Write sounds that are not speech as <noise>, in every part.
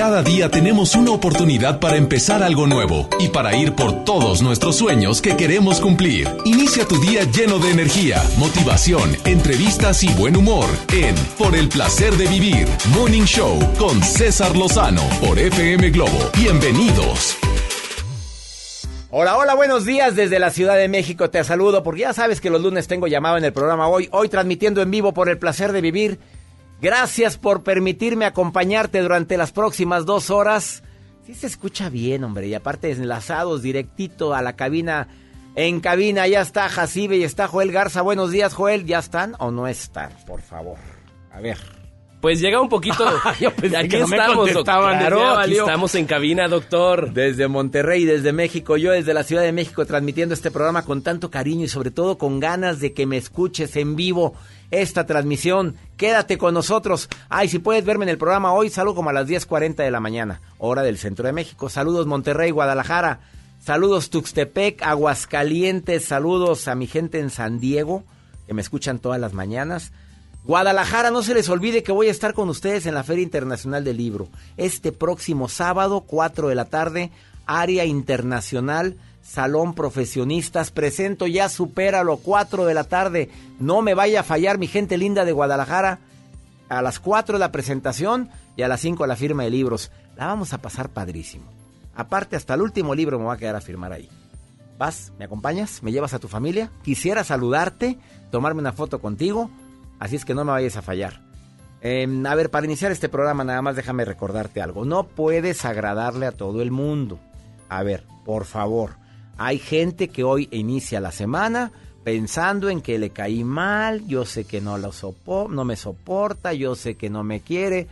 Cada día tenemos una oportunidad para empezar algo nuevo y para ir por todos nuestros sueños que queremos cumplir. Inicia tu día lleno de energía, motivación, entrevistas y buen humor en Por el placer de vivir, Morning Show con César Lozano por FM Globo. Bienvenidos. Hola, hola, buenos días desde la Ciudad de México. Te saludo porque ya sabes que los lunes tengo llamado en el programa hoy, hoy transmitiendo en vivo por el placer de vivir. Gracias por permitirme acompañarte durante las próximas dos horas. Sí se escucha bien, hombre, y aparte enlazados directito a la cabina. En cabina ya está Jacibe y está Joel Garza. Buenos días, Joel. ¿Ya están o no están? Por favor. A ver. Pues llega un poquito. <laughs> Yo pensé aquí que no me estamos, Claro, ya aquí estamos en cabina, doctor. Desde Monterrey, desde México, yo desde la Ciudad de México transmitiendo este programa con tanto cariño y sobre todo con ganas de que me escuches en vivo esta transmisión. Quédate con nosotros. Ay, si puedes verme en el programa hoy, salgo como a las 10.40 de la mañana, hora del centro de México. Saludos Monterrey, Guadalajara. Saludos Tuxtepec, Aguascalientes. Saludos a mi gente en San Diego, que me escuchan todas las mañanas. Guadalajara, no se les olvide que voy a estar con ustedes en la Feria Internacional del Libro. Este próximo sábado, 4 de la tarde, área internacional, Salón Profesionistas. Presento ya, supéralo, 4 de la tarde. No me vaya a fallar, mi gente linda de Guadalajara. A las 4 la presentación y a las 5 la firma de libros. La vamos a pasar padrísimo. Aparte, hasta el último libro me voy a quedar a firmar ahí. ¿Vas? ¿Me acompañas? ¿Me llevas a tu familia? Quisiera saludarte, tomarme una foto contigo. Así es que no me vayas a fallar. Eh, a ver, para iniciar este programa nada más déjame recordarte algo. No puedes agradarle a todo el mundo. A ver, por favor. Hay gente que hoy inicia la semana pensando en que le caí mal, yo sé que no, lo sopo no me soporta, yo sé que no me quiere.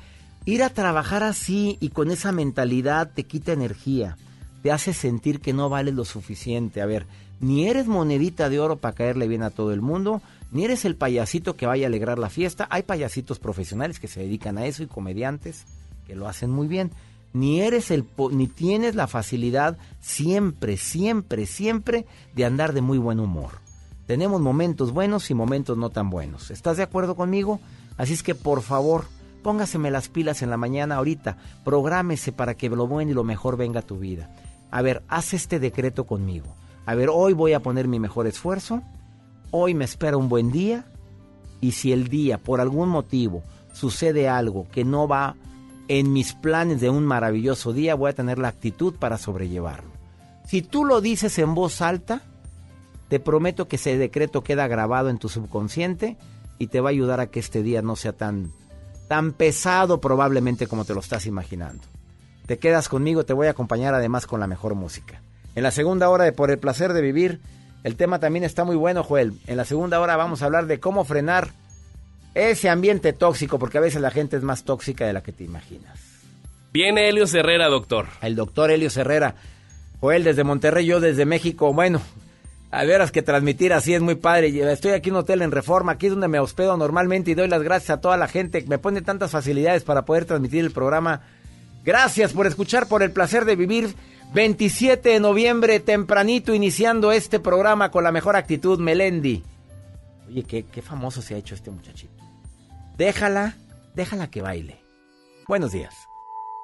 Ir a trabajar así y con esa mentalidad te quita energía, te hace sentir que no vales lo suficiente. A ver, ni eres monedita de oro para caerle bien a todo el mundo, ni eres el payasito que vaya a alegrar la fiesta. Hay payasitos profesionales que se dedican a eso y comediantes que lo hacen muy bien. Ni eres el ni tienes la facilidad siempre, siempre, siempre de andar de muy buen humor. Tenemos momentos buenos y momentos no tan buenos. ¿Estás de acuerdo conmigo? Así es que por favor, póngaseme las pilas en la mañana ahorita, prográmese para que lo bueno y lo mejor venga a tu vida. A ver, haz este decreto conmigo. A ver, hoy voy a poner mi mejor esfuerzo, hoy me espera un buen día y si el día por algún motivo sucede algo que no va en mis planes de un maravilloso día, voy a tener la actitud para sobrellevarlo. Si tú lo dices en voz alta, te prometo que ese decreto queda grabado en tu subconsciente y te va a ayudar a que este día no sea tan, tan pesado probablemente como te lo estás imaginando. Te quedas conmigo, te voy a acompañar además con la mejor música. En la segunda hora de Por el placer de vivir, el tema también está muy bueno, Joel. En la segunda hora vamos a hablar de cómo frenar ese ambiente tóxico, porque a veces la gente es más tóxica de la que te imaginas. Viene Helios Herrera, doctor. El doctor Helio Herrera. Joel desde Monterrey, yo desde México. Bueno, a veras que transmitir así es muy padre. Estoy aquí en un hotel en Reforma, aquí es donde me hospedo normalmente y doy las gracias a toda la gente que me pone tantas facilidades para poder transmitir el programa. Gracias por escuchar, por el placer de vivir. 27 de noviembre, tempranito, iniciando este programa con la mejor actitud, Melendi. Oye, qué, qué famoso se ha hecho este muchachito. Déjala, déjala que baile. Buenos días.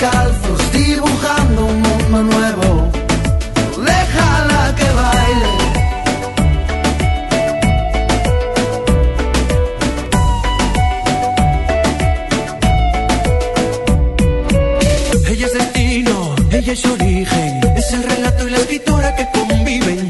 descalzos, dibujando un mundo nuevo. Déjala que baile. Ella es destino, ella es origen. Es el relato y la escritora que conviven.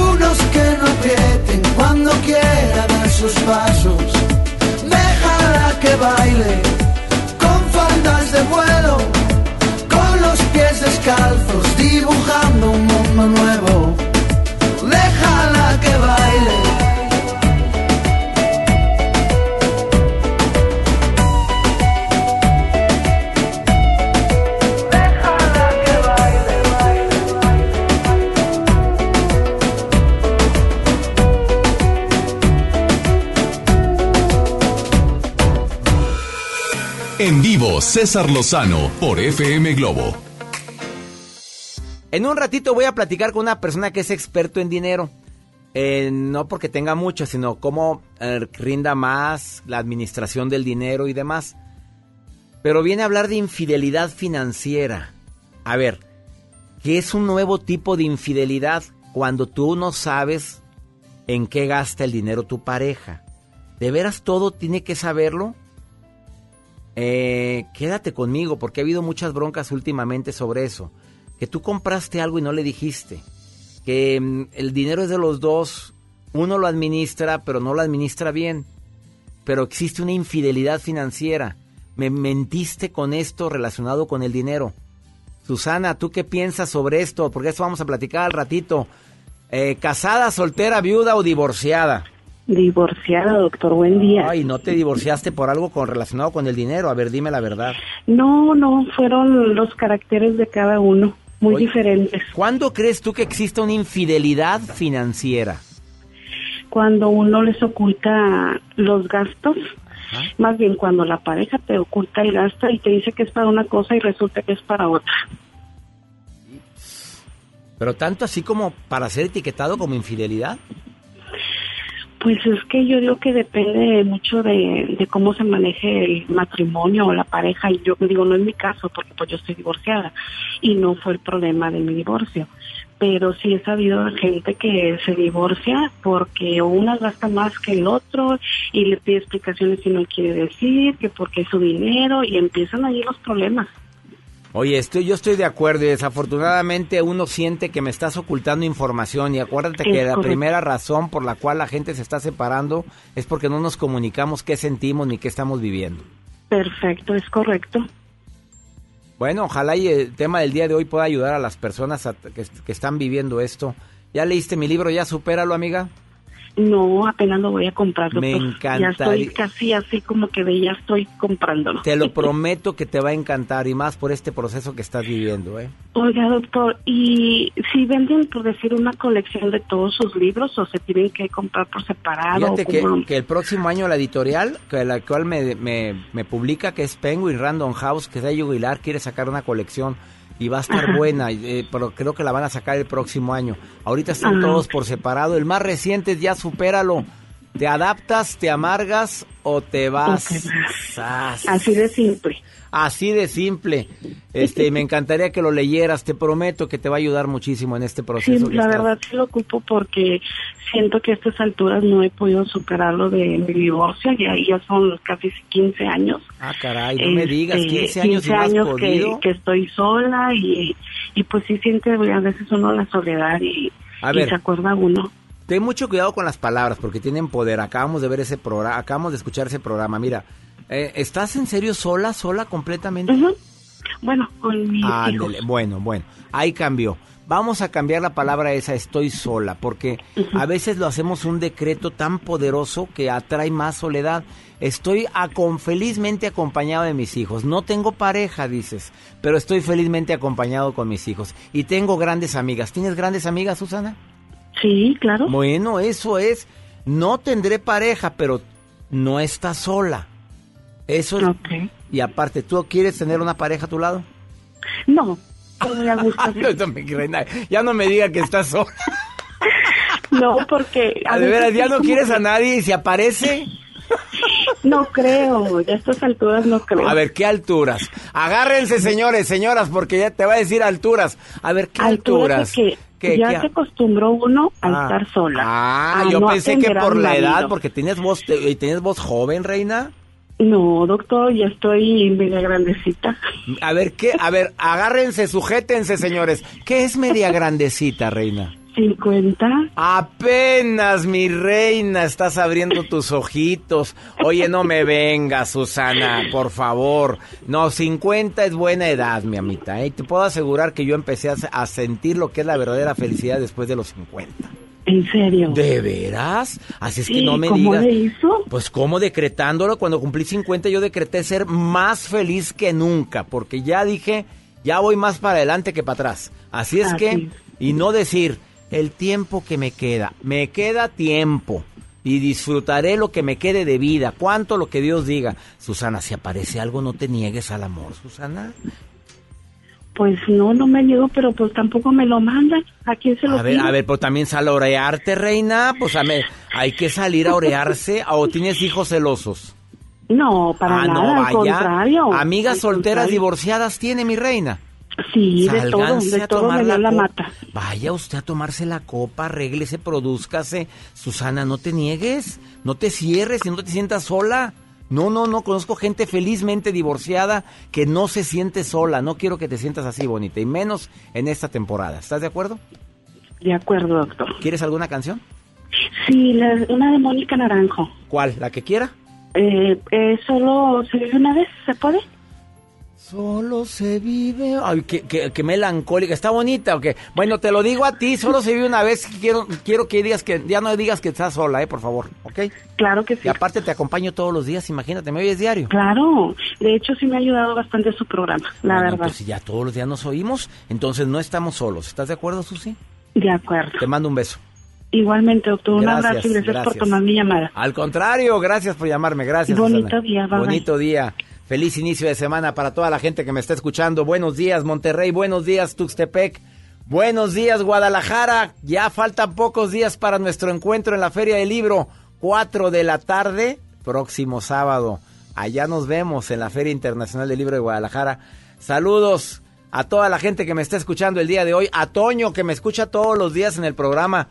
unos que no aprieten cuando quiera dar sus pasos. Déjala que baile con faldas de vuelo, con los pies descalzos, dibujando un mundo nuevo. Déjala que baile. En vivo, César Lozano por FM Globo. En un ratito voy a platicar con una persona que es experto en dinero. Eh, no porque tenga mucho, sino cómo eh, rinda más la administración del dinero y demás. Pero viene a hablar de infidelidad financiera. A ver, ¿qué es un nuevo tipo de infidelidad cuando tú no sabes en qué gasta el dinero tu pareja? ¿De veras todo tiene que saberlo? Eh, quédate conmigo porque ha habido muchas broncas últimamente sobre eso. Que tú compraste algo y no le dijiste. Que mm, el dinero es de los dos. Uno lo administra, pero no lo administra bien. Pero existe una infidelidad financiera. Me mentiste con esto relacionado con el dinero. Susana, ¿tú qué piensas sobre esto? Porque eso vamos a platicar al ratito. Eh, ¿Casada, soltera, viuda o divorciada? Divorciada, doctor, buen día. Ay, ¿no te divorciaste por algo con, relacionado con el dinero? A ver, dime la verdad. No, no, fueron los caracteres de cada uno, muy Oye. diferentes. ¿Cuándo crees tú que existe una infidelidad financiera? Cuando uno les oculta los gastos, más bien cuando la pareja te oculta el gasto y te dice que es para una cosa y resulta que es para otra. Pero tanto así como para ser etiquetado como infidelidad. Pues es que yo digo que depende mucho de, de cómo se maneje el matrimonio o la pareja. Y yo digo, no es mi caso, porque pues yo estoy divorciada y no fue el problema de mi divorcio. Pero sí he sabido de gente que se divorcia porque una gasta más que el otro y le pide explicaciones y no quiere decir, que porque es su dinero y empiezan allí los problemas. Oye, estoy, yo estoy de acuerdo y desafortunadamente uno siente que me estás ocultando información y acuérdate Es que la primera razón por la cual la gente se está separando es porque no nos comunicamos qué sentimos ni qué estamos viviendo. Perfecto, es correcto. Bueno, ojalá y el tema del día de hoy pueda ayudar a las personas a- que, que están viviendo esto. ¿Ya leíste mi libro? ¿Ya supéralo, amiga? No, apenas lo voy a comprar. Me doctor. encantaría. Ya estoy casi así como que de ya estoy comprándolo. Te lo prometo que te va a encantar y más por este proceso que estás viviendo, ¿eh? Oiga, doctor, ¿y si venden, por decir, una colección de todos sus libros o se tienen que comprar por separado? Fíjate que, que el próximo año la editorial, que la cual me, me, me publica, que es Penguin Random House, que es de Aguilar, quiere sacar una colección y va a estar Ajá. buena, eh, pero creo que la van a sacar el próximo año. Ahorita están Ajá. todos por separado. El más reciente es ya supéralo. ¿Te adaptas, te amargas o te vas? Así de simple. Así de simple. Este, me encantaría que lo leyeras. Te prometo que te va a ayudar muchísimo en este Sí, proceso. que la estás- verdad sí lo ocupo porque siento que a estas alturas no he podido superarlo de mi divorcio. Ya, ya son casi 15 años. Ah, caray, no me digas, Este, 15 años y 15 no has años que, podido. que estoy sola y, y pues sí siente a veces uno la soledad y, A y ver. se acuerda uno. Ten mucho cuidado con las palabras porque tienen poder. Acabamos de ver ese programa, acabamos de escuchar ese programa. Mira, eh, ¿estás en serio sola, sola completamente? Bueno, con hijos. bueno, bueno, ahí cambió. Vamos a cambiar la palabra esa, estoy sola, porque a veces lo hacemos un decreto tan poderoso que atrae más soledad. Estoy acon- felizmente acompañado de mis hijos. No tengo pareja, dices, pero estoy felizmente acompañado con mis hijos. Y tengo grandes amigas. ¿Tienes grandes amigas, Susana? Sí, claro. Bueno, eso es. No tendré pareja, pero no estás sola. Eso es. Y aparte, ¿tú quieres tener una pareja a tu lado? No, estoy a <laughs> gusto. Ya no me diga que estás sola. No, porque... A de veces veras, ya no quieres que- a nadie y si aparece. No creo, ya a estas alturas no creo. A ver, ¿qué alturas? Agárrense, señores, señoras, porque ya te va a decir alturas. A ver, ¿qué alturas? Alturas de que ¿Qué- ya qué- se acostumbró uno a Ah. estar sola. Ah, a yo no pensé que a por la edad, porque tienes voz, tienes voz joven, reina. No, doctor, ya estoy media grandecita. A ver, ¿qué? A ver, agárrense, sujétense, señores. ¿Qué es media grandecita, reina? 50. Apenas, mi reina, estás abriendo tus ojitos. Oye, no me vengas, Susana, por favor. No, 50 es buena edad, mi amita. ¿eh? Te puedo asegurar que yo empecé a, a sentir lo que es la verdadera felicidad después de los 50. ¿En serio? ¿De veras? Así es que Sí, no me ¿cómo digas. le hizo? Pues como decretándolo, cuando cumplí 50 yo decreté ser más feliz que nunca, porque ya dije, ya voy más para adelante que para atrás. Así es Así que, y no decir, el tiempo que me queda, me queda tiempo. Y disfrutaré lo que me quede de vida, cuánto lo que Dios diga. Susana, si aparece algo, no te niegues al amor, Susana. Pues no, no me llegó, pero pues tampoco me lo mandan. ¿A quién se lo A ver, pido? a ver, pues también sal a orearte, reina. Pues a ver, hay que salir a orearse. ¿O tienes hijos celosos? No, para ah, nada, no, al contrario. Amigas Al solteras contrario. divorciadas tiene mi reina. Sí, de todo, de a todo tomar me dio la mata. Vaya usted a tomarse la copa, arréglese, produzcase. Susana, no te niegues, no te cierres y no te sientas sola. No, no, no, conozco gente felizmente divorciada que no se siente sola. No quiero que te sientas así, bonita, y menos en esta temporada. ¿Estás de acuerdo? De acuerdo, doctor. ¿Quieres alguna canción? Sí, la- una de Mónica Naranjo. ¿Cuál? ¿La que quiera? Eh, eh, solo se vive una vez, ¿se puede? Solo se vive. Ay, qué, qué- qué melancólica. Está bonita, ¿o qué? Bueno, te lo digo a ti. Solo se vive una vez. Quiero, quiero que digas que ya no digas que estás sola, ¿eh? Por favor, ¿ok? Claro que sí. Y aparte te acompaño todos los días. Imagínate, me oyes diario. Claro, de hecho sí me ha ayudado bastante su programa, la Bueno, verdad. Pues si ya todos los días nos oímos, entonces no estamos solos. ¿Estás de acuerdo, Susi? De acuerdo. Te mando un beso. Igualmente, doctor, un Gracias, abrazo y gracias, por tomar mi llamada. Al contrario, gracias por llamarme. Gracias. Bonito Susana. día, bye, bye. Bonito día. Feliz inicio de semana para toda la gente que me está escuchando. Buenos días, Monterrey. Buenos días, Tuxtepec. Buenos días, Guadalajara. Ya faltan pocos días para nuestro encuentro en la Feria del Libro. 4 de la tarde, próximo sábado. Allá nos vemos en la Feria Internacional del Libro de Guadalajara. Saludos a toda la gente que me está escuchando el día de hoy. A Toño, que me escucha todos los días en el programa.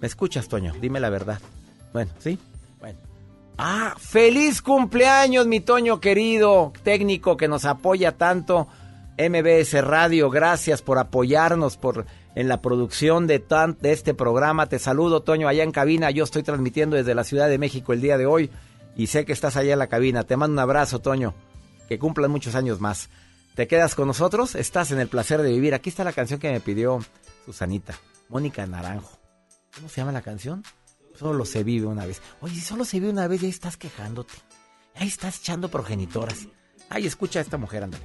¿Me escuchas, Toño? Dime la verdad. Bueno, ¿sí? Ah, feliz cumpleaños, mi Toño querido, técnico que nos apoya tanto. MBS Radio, gracias por apoyarnos por en la producción de, tan- de este programa. Te saludo, Toño, allá en cabina. Yo estoy transmitiendo desde la Ciudad de México el día de hoy y sé que estás allá en la cabina. Te mando un abrazo, Toño. Que cumplan muchos años más. ¿Te quedas con nosotros? Estás en el placer de vivir. Aquí está la canción que me pidió Susanita, Mónica Naranjo. ¿Cómo se llama la canción? Solo se vive una vez. Oye, si solo se vive una vez, ya estás quejándote. Ahí estás echando progenitoras. Ay, escucha a esta mujer, ándale.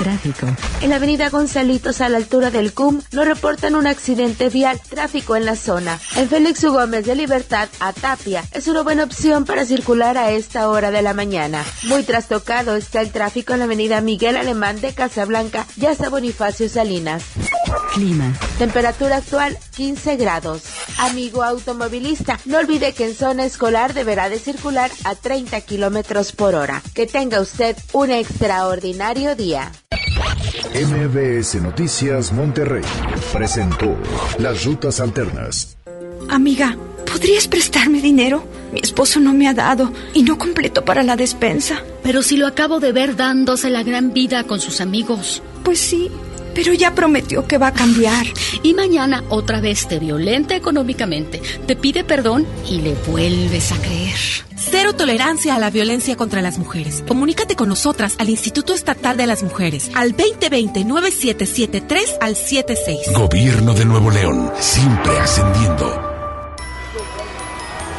Tráfico. En la avenida Gonzalitos a la altura del CUM no reportan un accidente vial, tráfico en la zona. En Félix U. Gómez de Libertad a Tapia es una buena opción para circular a esta hora de la mañana. Muy trastocado está el tráfico en la avenida Miguel Alemán de Casablanca y hasta Bonifacio Salinas. Clima. Temperatura actual 15 grados. Amigo automovilista, no olvide que en zona escolar deberá de circular a 30 kilómetros por hora. Que tenga usted un extraordinario día. MBS Noticias Monterrey presentó Las Rutas Alternas. Amiga, ¿podrías prestarme dinero? Mi esposo no me ha dado y no completo para la despensa. Pero si lo acabo de ver dándose la gran vida con sus amigos. Pues sí, pero ya prometió que va a cambiar. Y mañana otra vez te violenta económicamente, te pide perdón y le vuelves a creer. Cero tolerancia a la violencia contra las mujeres. Comunícate con nosotras al Instituto Estatal de las Mujeres al 2020-9773 al 76. Gobierno de Nuevo León, siempre ascendiendo.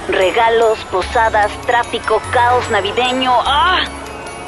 Regalos, posadas, tráfico, caos navideño. ¡Ah!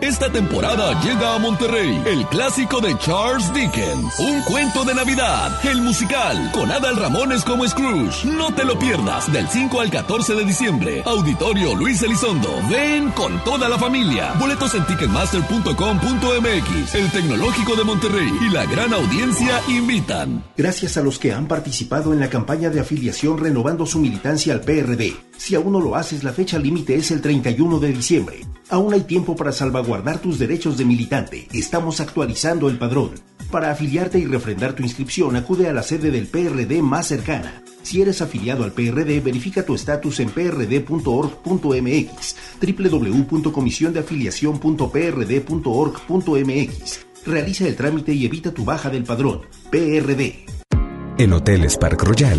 Esta temporada llega a Monterrey el clásico de Charles Dickens, Un cuento de Navidad, el musical, con Adal Ramones como Scrooge. No te lo pierdas del 5 al 14 de diciembre. Auditorio Luis Elizondo. Ven con toda la familia. Boletos en ticketmaster.com.mx. El Tecnológico de Monterrey y la gran audiencia invitan. Gracias a los que han participado en la campaña de afiliación renovando su militancia al PRD. Si aún no lo haces, la fecha límite es el 31 de diciembre. Aún hay tiempo para salvaguardar tus derechos de militante. Estamos actualizando el padrón. Para afiliarte y refrendar tu inscripción, acude a la sede del PRD más cercana. Si eres afiliado al PRD, verifica tu estatus en prd.org.mx, www.comisiondeafiliación.prd.org.mx. Realiza el trámite y evita tu baja del padrón. PRD. En Hoteles Park Royal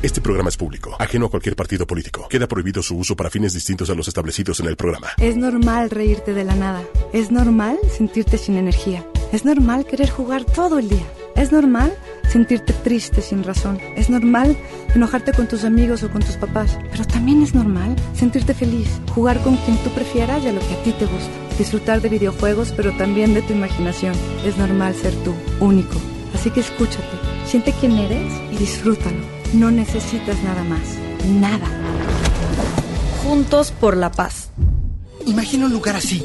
Este programa es público, ajeno a cualquier partido político. Queda prohibido su uso para fines distintos a los establecidos en el programa. Es normal reírte de la nada. Es normal sentirte sin energía. Es normal querer jugar todo el día. Es normal sentirte triste sin razón. Es normal enojarte con tus amigos o con tus papás. Pero también es normal sentirte feliz, jugar con quien tú prefieras y a lo que a ti te gusta. Disfrutar de videojuegos, pero también de tu imaginación. Es normal ser tú, único. Así que escúchate, siente quién eres y disfrútalo. No necesitas nada más. Nada. Juntos por la paz. Imagina un lugar así,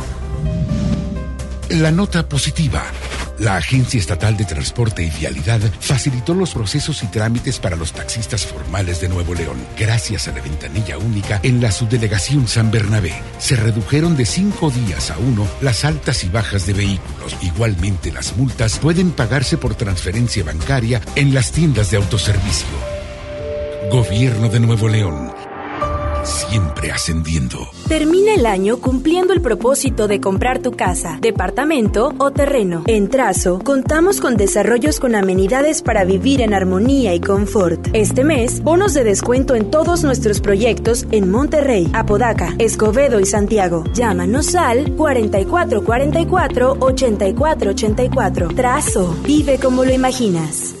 La nota positiva. La Agencia Estatal de Transporte y Vialidad facilitó los procesos y trámites para los taxistas formales de Nuevo León. Gracias a la ventanilla única en la subdelegación San Bernabé, se redujeron de cinco días a uno las altas y bajas de vehículos. Igualmente, las multas pueden pagarse por transferencia bancaria en las tiendas de autoservicio. Gobierno de Nuevo León siempre ascendiendo. Termina el año cumpliendo el propósito de comprar tu casa, departamento o terreno. En Trazo, contamos con desarrollos con amenidades para vivir en armonía y confort. Este mes, bonos de descuento en todos nuestros proyectos en Monterrey, Apodaca, Escobedo y Santiago. Llámanos al 4444 8484. Trazo, vive como lo imaginas.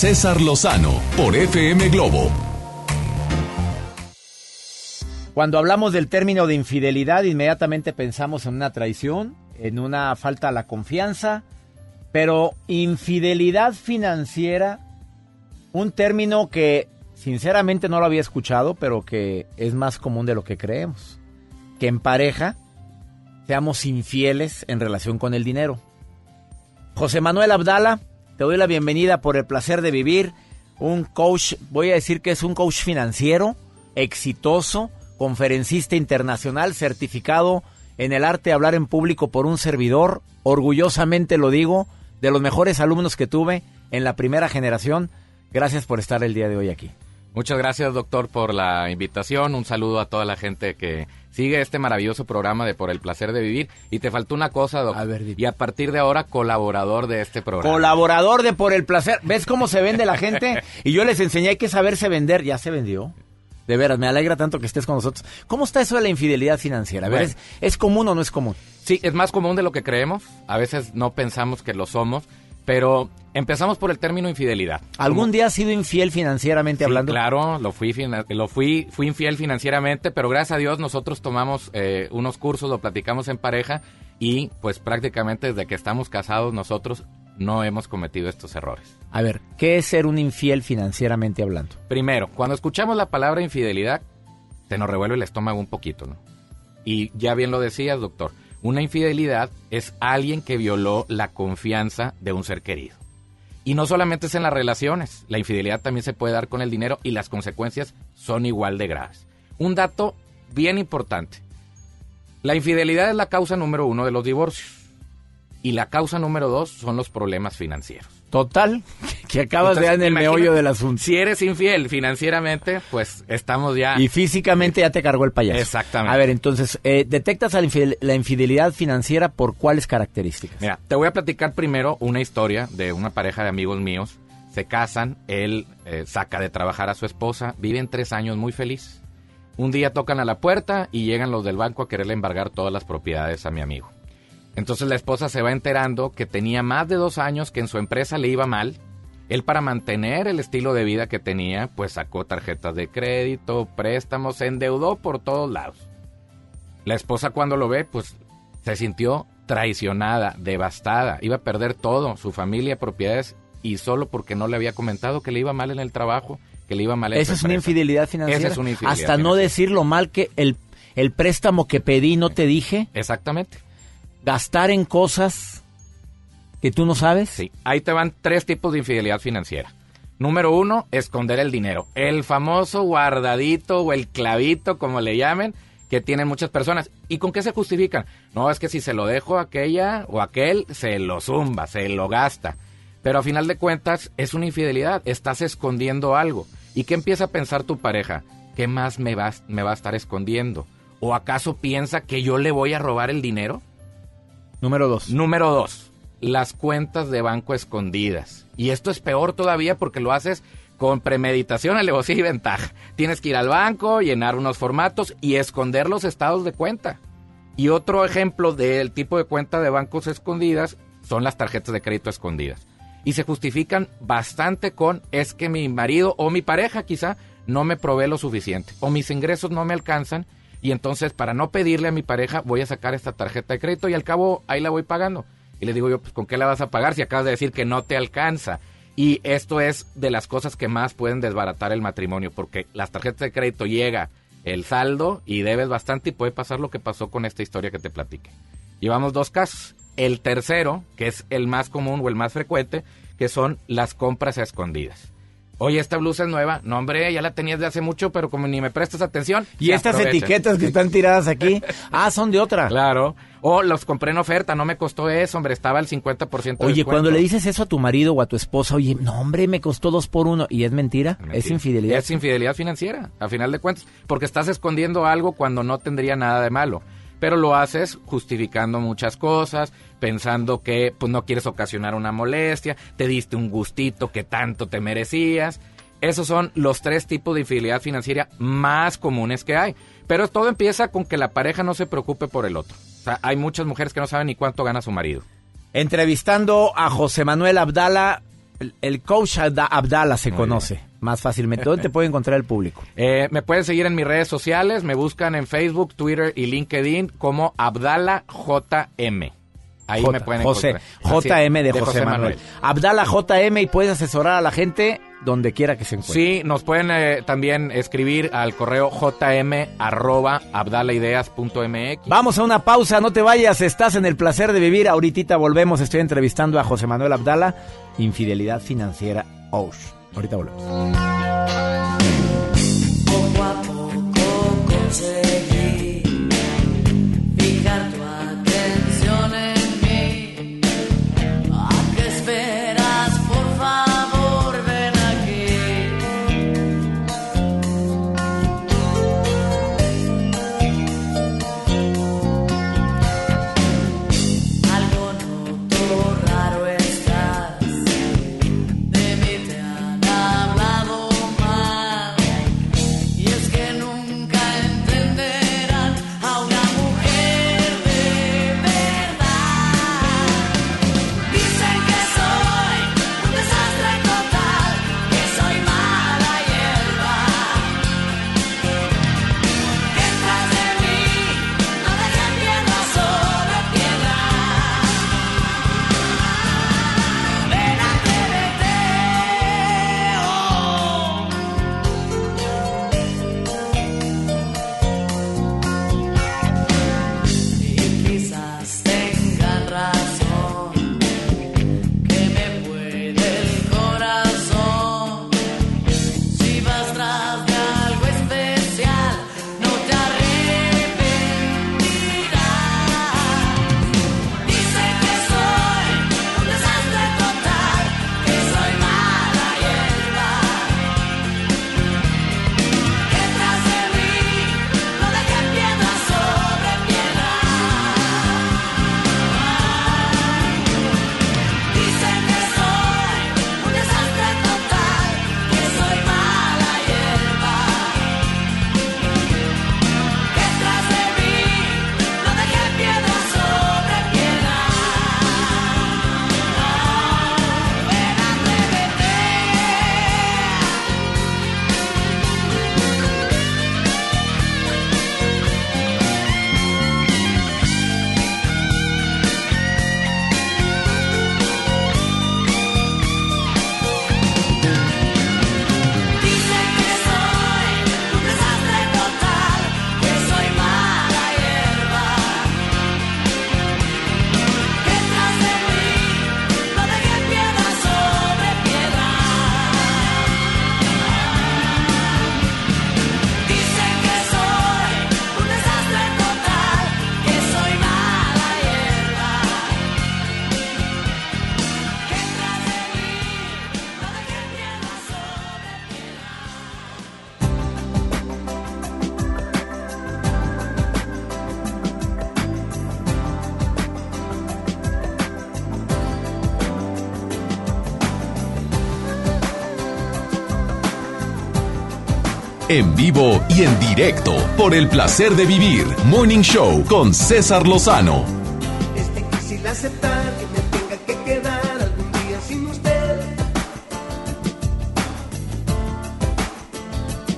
César Lozano por FM Globo. Cuando hablamos del término de infidelidad, inmediatamente pensamos en una traición, en una falta a la confianza, pero infidelidad financiera, un término que sinceramente no lo había escuchado, pero que es más común de lo que creemos. Que en pareja seamos infieles en relación con el dinero. José Manuel Abdala, te doy la bienvenida por el placer de vivir. Un coach, voy a decir que es un coach financiero, exitoso, conferencista internacional, certificado en el arte de hablar en público por un servidor, orgullosamente lo digo, de los mejores alumnos que tuve en la primera generación. Gracias por estar el día de hoy aquí. Muchas gracias, doctor, por la invitación. Un saludo a toda la gente que sigue este maravilloso programa de Por el placer de vivir. Y te faltó una cosa, doctor. y a partir de ahora, colaborador de este programa. Colaborador de Por el placer. ¿Ves cómo se vende la gente? <laughs> Y yo les enseñé que saberse vender. Ya se vendió. De veras, me alegra tanto que estés con nosotros. ¿Cómo está eso de la infidelidad financiera? A ver, ¿es, ¿es común o no es común? Sí, es más común de lo que creemos. A veces no pensamos que lo somos, pero empezamos por el término infidelidad. ¿Algún día has sido infiel financieramente Sí, hablando? Claro, lo fui, lo fui, fui infiel financieramente, pero gracias a Dios nosotros tomamos eh, unos cursos, lo platicamos en pareja y pues prácticamente desde que estamos casados nosotros no hemos cometido estos errores. A ver, ¿qué es ser un infiel financieramente hablando? Primero, cuando escuchamos la palabra infidelidad, se nos revuelve el estómago un poquito, ¿no? Y ya bien lo decías, doctor, una infidelidad es alguien que violó la confianza de un ser querido. Y no solamente es en las relaciones, la infidelidad también se puede dar con el dinero y las consecuencias son igual de graves. Un dato bien importante. La infidelidad es la causa número uno de los divorcios. Y la causa número dos son los problemas financieros. Total, <laughs> que acabas de dar en el meollo del asunto. Si eres infiel financieramente, pues estamos ya... Y físicamente ya te cargó el payaso. Exactamente. A ver, entonces, eh, ¿detectas la infidel- la infidelidad financiera por cuáles características? Mira, te voy a platicar primero una historia de una pareja de amigos míos. Se casan, él eh, saca de trabajar a su esposa, viven tres años muy feliz. Un día tocan a la puerta y llegan los del banco a quererle embargar todas las propiedades a mi amigo. Entonces la esposa se va enterando que tenía más de dos años que en su empresa le iba mal. Él para mantener el estilo de vida que tenía, pues sacó tarjetas de crédito, préstamos, se endeudó por todos lados. La esposa cuando lo ve, pues se sintió traicionada, devastada, iba a perder todo, su familia, propiedades, y solo porque no le había comentado que le iba mal en el trabajo, que le iba mal en Esa es una infidelidad financiera. Esa es una infidelidad Hasta no decir lo mal que el, el préstamo que pedí no te dije. Exactamente. Gastar en cosas que tú no sabes. Sí, ahí te van tres tipos de infidelidad financiera. Número uno, esconder el dinero. El famoso guardadito o el clavito, como le llamen, que tienen muchas personas. ¿Y con qué se justifican? No, es que si se lo dejo a aquella o aquel, se lo zumba, se lo gasta. Pero a final de cuentas, es una infidelidad. Estás escondiendo algo. ¿Y qué empieza a pensar tu pareja? ¿Qué más me va, me va a estar escondiendo? ¿O acaso piensa que yo le voy a robar el dinero? Número dos. Número dos, las cuentas de banco escondidas. Y esto es peor todavía porque lo haces con premeditación, alevosía y ventaja. Tienes que ir al banco, llenar unos formatos y esconder los estados de cuenta. Y otro ejemplo del tipo de cuenta de bancos escondidas son las tarjetas de crédito escondidas. Y se justifican bastante con es que mi marido o mi pareja quizá no me provee lo suficiente o mis ingresos no me alcanzan y entonces para no pedirle a mi pareja voy a sacar esta tarjeta de crédito y al cabo ahí la voy pagando. Y le digo yo, pues ¿con qué la vas a pagar si acabas de decir que no te alcanza? Y esto es de las cosas que más pueden desbaratar el matrimonio porque las tarjetas de crédito llega el saldo y debes bastante y puede pasar lo que pasó con esta historia que te platiqué. Llevamos dos casos. El tercero, que es el más común o el más frecuente, que son las compras escondidas. Oye, esta blusa es nueva. No, hombre, ya la tenías de hace mucho, pero como ni me prestas atención. Y estas etiquetas que están tiradas aquí, <laughs> ah, son de otra. Claro. O los compré en oferta, no me costó eso, hombre, estaba al 50% de Oye, descuento. cuando le dices eso a tu marido o a tu esposa, oye, no, hombre, me costó dos por uno. ¿Y es mentira? ¿Es Mentira. infidelidad? Es infidelidad financiera, a final de cuentas, porque estás escondiendo algo cuando no tendría nada de malo. Pero lo haces justificando muchas cosas, pensando que pues no quieres ocasionar una molestia, te diste un gustito que tanto te merecías. Esos son los tres tipos de infidelidad financiera más comunes que hay. Pero todo empieza con que la pareja no se preocupe por el otro. O sea, hay muchas mujeres que no saben ni cuánto gana su marido. Entrevistando a José Manuel Abdala, el, coach Abda- Abdala se Muy conoce más fácilmente. ¿Dónde te puede encontrar el público? <laughs> Eh, me pueden seguir en mis redes sociales, me buscan en Facebook, Twitter y LinkedIn como Abdala JM. Ahí J- me pueden José, encontrar. JM es, de, José, Manuel. Abdala JM y puedes asesorar a la gente donde quiera que se encuentre. Sí, nos pueden eh, también escribir al correo jm arroba abdalaideas.mx. Vamos a una pausa, no te vayas, estás en el placer de vivir. Ahorita volvemos, estoy entrevistando a José Manuel Abdala, infidelidad financiera OSH. Ahorita volvemos. en vivo y en directo por el placer de vivir Morning Show con César Lozano. Este es difícil aceptar que me tenga que quedar algún día sin usted.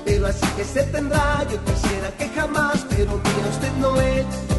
Pero así que se tendrá, yo quisiera que jamás, pero mira usted no es.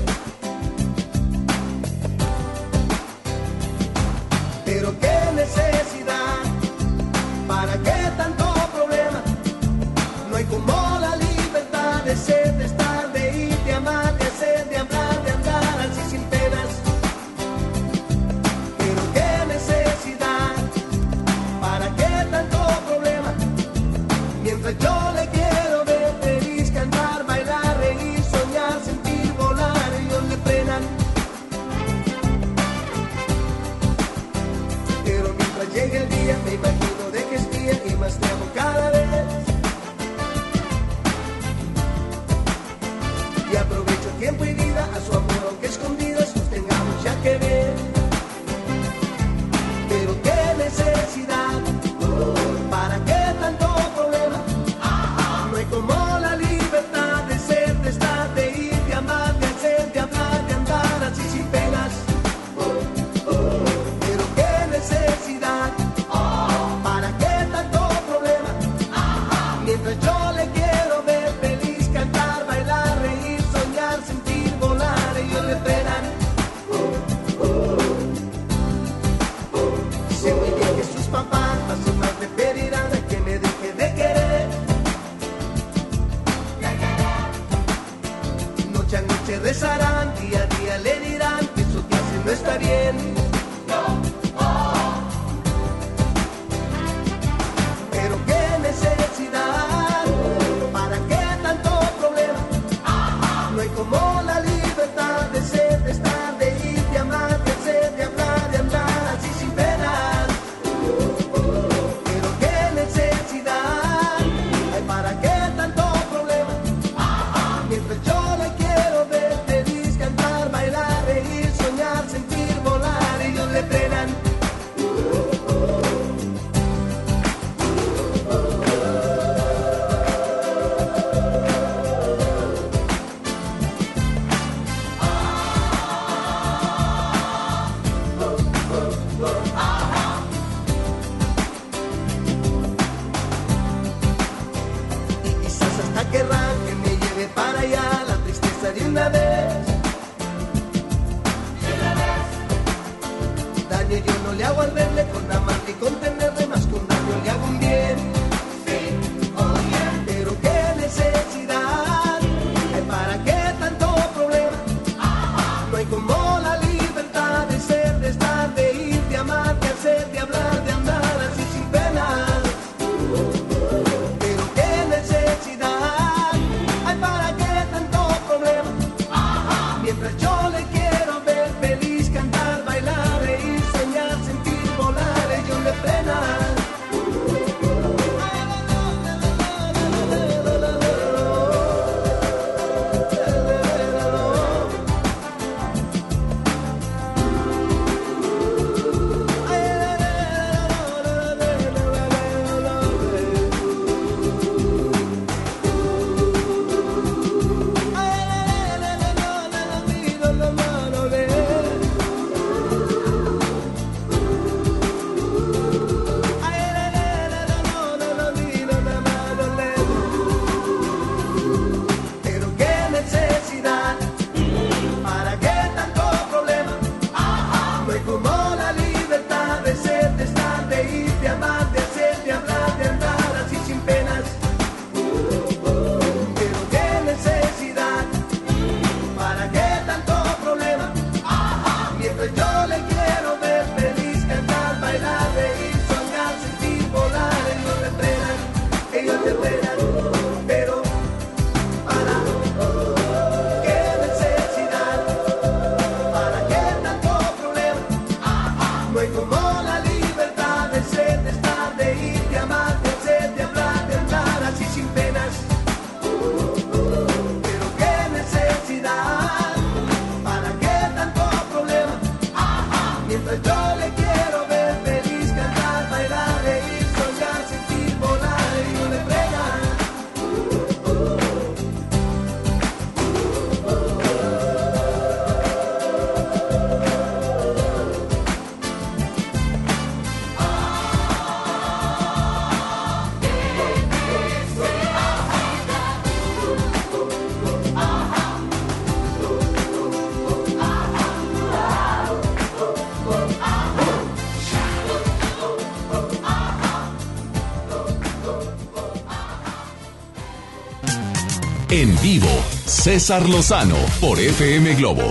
César Lozano por FM Globo.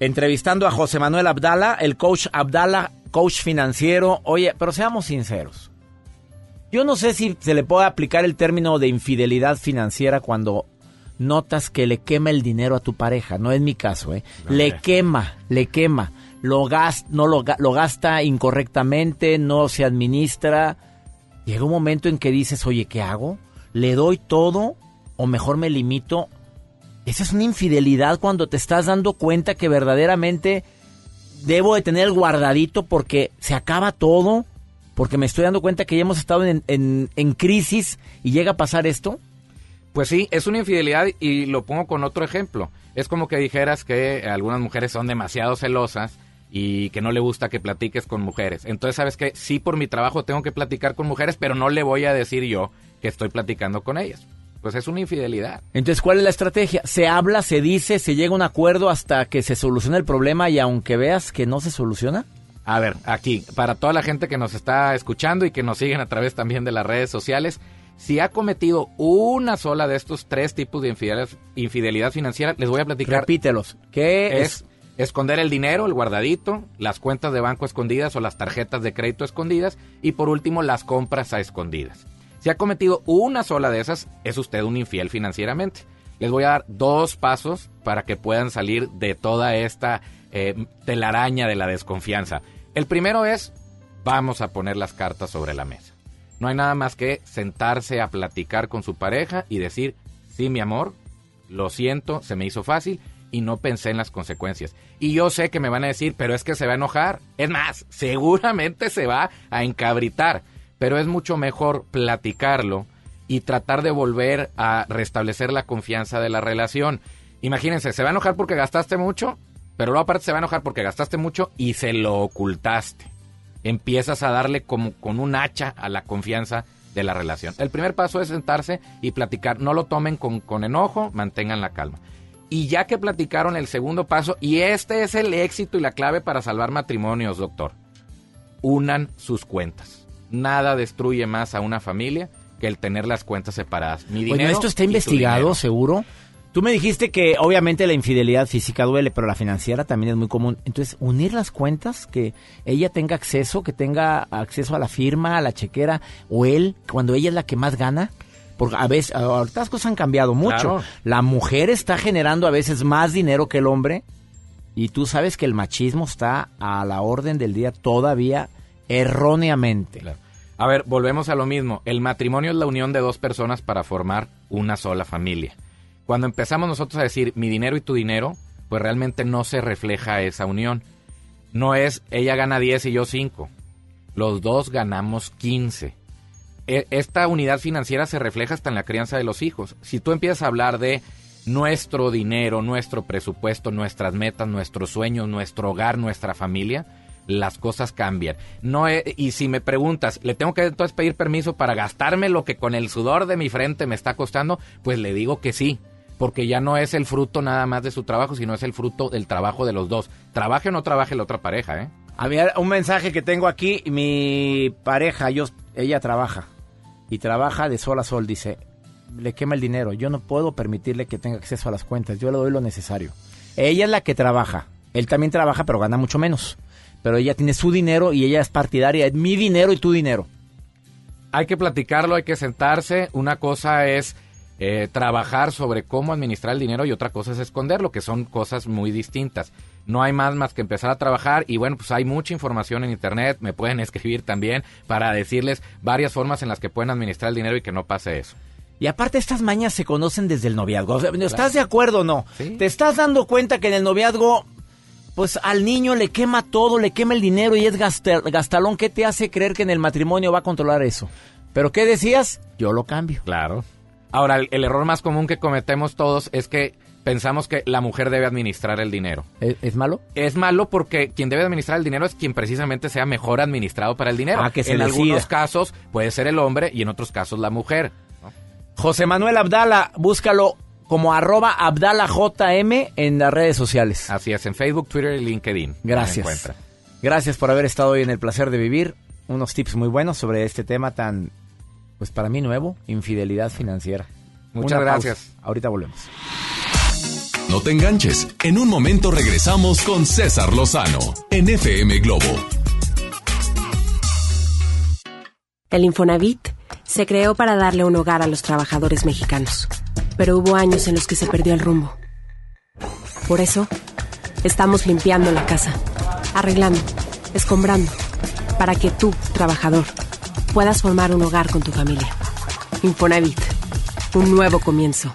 Entrevistando a José Manuel Abdala, el coach Abdala, coach financiero. Oye, pero seamos sinceros. Yo no sé si se le puede aplicar el término de infidelidad financiera cuando notas que le quema el dinero a tu pareja. No es mi caso, ¿eh? Le quema, le quema. Lo, gasta, no lo, lo gasta incorrectamente, no se administra. Llega un momento en que dices, oye, ¿qué hago? ¿Le doy todo o mejor me limito? Esa es una infidelidad cuando te estás dando cuenta que verdaderamente debo de tener el guardadito porque se acaba todo, porque me estoy dando cuenta que ya hemos estado en, en- en crisis y llega a pasar esto. Pues sí, es una infidelidad y lo pongo con otro ejemplo. Es como que dijeras que algunas mujeres son demasiado celosas y que no le gusta que platiques con mujeres. Entonces, ¿sabes que Sí, por mi trabajo tengo que platicar con mujeres, pero no le voy a decir yo que estoy platicando con ellas. Pues es una infidelidad. Entonces, ¿cuál es la estrategia? Se habla, se dice, se llega a un acuerdo hasta que se soluciona el problema y aunque veas que no se soluciona. A ver, aquí, para toda la gente que nos está escuchando y que nos siguen a través también de las redes sociales, si ha cometido una sola de estos tres tipos de infidelidad, infidelidad financiera, les voy a platicar. Repítelos. ¿Qué es? Esconder el dinero, el guardadito, las cuentas de banco escondidas o las tarjetas de crédito escondidas y por último las compras a escondidas. Si ha cometido una sola de esas, es usted un infiel financieramente. Les voy a dar dos pasos para que puedan salir de toda esta eh, telaraña de la desconfianza. El primero es, vamos a poner las cartas sobre la mesa. No hay nada más que sentarse a platicar con su pareja y decir, sí, mi amor, lo siento, se me hizo fácil y no pensé en las consecuencias. Y yo sé que me van a decir, pero es que se va a enojar. Es más, seguramente se va a encabritar, pero es mucho mejor platicarlo y tratar de volver a restablecer la confianza de la relación. Imagínense, se va a enojar porque gastaste mucho, pero luego aparte se va a enojar porque gastaste mucho y se lo ocultaste. Empiezas a darle como con un hacha a la confianza de la relación. El primer paso es sentarse y platicar. No lo tomen con, con enojo, mantengan la calma. Y ya que platicaron el segundo paso, y este es el éxito y la clave para salvar matrimonios, doctor, unan sus cuentas. Nada destruye más a una familia que el tener las cuentas separadas. Mi dinero Bueno, esto está investigado, seguro. Tú me dijiste que obviamente la infidelidad física duele, pero la financiera también es muy común. Entonces, unir las cuentas, que ella tenga acceso, que tenga acceso a la firma, a la chequera, o él, cuando ella es la que más gana. Porque a veces, ahorita las cosas han cambiado mucho. Claro. La mujer está generando a veces más dinero que el hombre. Y tú sabes que el machismo está a la orden del día todavía erróneamente. A ver, volvemos a lo mismo. El matrimonio es la unión de dos personas para formar una sola familia. Cuando empezamos nosotros a decir mi dinero y tu dinero, pues realmente no se refleja esa unión. No es ella gana 10 y yo 5. Los dos ganamos 15. E- Esta unidad financiera se refleja hasta en la crianza de los hijos. Si tú empiezas a hablar de nuestro dinero, nuestro presupuesto, nuestras metas, nuestros sueños, nuestro hogar, nuestra familia, las cosas cambian. No y si me preguntas, ¿le tengo que entonces pedir permiso para gastarme lo que con el sudor de mi frente me está costando? Pues le digo que sí, porque ya no es el fruto nada más de su trabajo, sino es el fruto del trabajo de los dos. Trabaje o no trabaje la otra pareja, ¿eh? A ver, un mensaje que tengo aquí, mi pareja, yo, ella trabaja y trabaja de sol a sol, dice, le quema el dinero, yo no puedo permitirle que tenga acceso a las cuentas, yo le doy lo necesario. Ella es la que trabaja, él también trabaja, pero gana mucho menos. Pero ella tiene su dinero y ella es partidaria, es mi dinero y tu dinero. Hay que platicarlo, hay que sentarse. Una cosa es eh, trabajar sobre cómo administrar el dinero y otra cosa es esconderlo, que son cosas muy distintas. No hay más más que empezar a trabajar y bueno, pues hay mucha información en internet, me pueden <laughs> escribir también para decirles varias formas en las que pueden administrar el dinero y que no pase eso. Y aparte estas mañas se conocen desde el noviazgo. O sea, ¿Estás de acuerdo o no? ¿Te estás dando cuenta que en el noviazgo, pues al niño le quema todo, le quema el dinero y es gasta- gastalón? ¿Qué te hace creer que en el matrimonio va a controlar eso? ¿Pero qué decías? Yo lo cambio. Claro. Ahora, el, el error más común que cometemos todos es que pensamos que la mujer debe administrar el dinero. ¿Es, es malo? Es malo porque quien debe administrar el dinero es quien precisamente sea mejor administrado para el dinero. Ah, que se en decida. algunos casos puede ser el hombre y en otros casos la mujer. José Manuel Abdala, búscalo como arroba AbdalaJM en las redes sociales. Así es, en Facebook, Twitter y LinkedIn. Gracias. Gracias por haber estado hoy en el placer de vivir. Unos tips muy buenos sobre este tema tan, pues para mí nuevo, infidelidad financiera. Muchas Una gracias. pausa. Ahorita volvemos. No te enganches. En un momento regresamos con César Lozano en FM Globo. El Infonavit se creó para darle un hogar a los trabajadores mexicanos, pero hubo años en los que se perdió el rumbo. Por eso, estamos limpiando la casa, arreglando, escombrando, para que tú, trabajador, puedas formar un hogar con tu familia. Infonavit, un nuevo comienzo.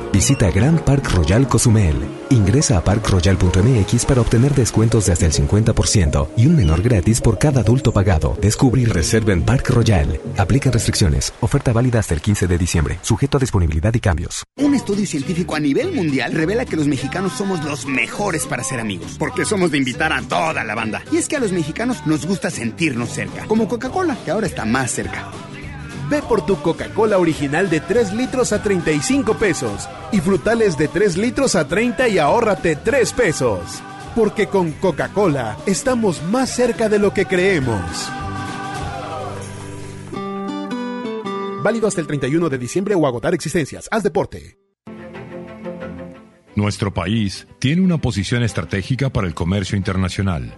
Visita Grand Park Royal Cozumel. Ingresa a parkroyal.mx para obtener descuentos de hasta el 50% y un menor gratis por cada adulto pagado. Descubre y reserva en Park Royal. Aplican restricciones. Oferta válida hasta el 15 de diciembre. Sujeto a disponibilidad y cambios. Un estudio científico a nivel mundial revela que los mexicanos somos los mejores para ser amigos, porque somos de invitar a toda la banda. Y es que a los mexicanos nos gusta sentirnos cerca, como Coca-Cola, que ahora está más cerca. Ve por tu Coca-Cola original de 3 litros a 35 pesos y frutales de 3 litros a 30 y ahórrate 3 pesos. Porque con Coca-Cola estamos más cerca de lo que creemos. Válido hasta el 31 de diciembre o agotar existencias. Haz deporte. Nuestro país tiene una posición estratégica para el comercio internacional.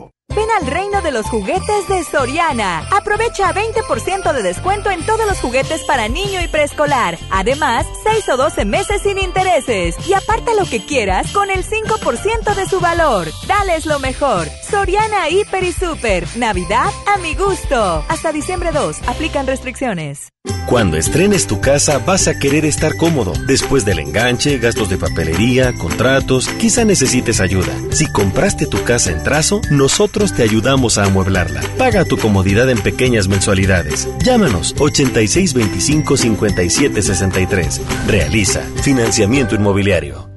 Ven al reino de los juguetes de Soriana. Aprovecha 20% de descuento en todos los juguetes para niño y preescolar. Además, 6 o 12 meses sin intereses. Y aparta lo que quieras con el 5% de su valor. Dales lo mejor. Soriana Hiper y Super. Navidad a mi gusto. Hasta diciembre 2. Aplican restricciones. Cuando estrenes tu casa vas a querer estar cómodo. Después del enganche, gastos de papelería, contratos, quizá necesites ayuda. Si compraste tu casa en trazo, nosotros te ayudamos a amueblarla. Paga tu comodidad en pequeñas mensualidades. Llámanos 8625-5763. Realiza financiamiento inmobiliario.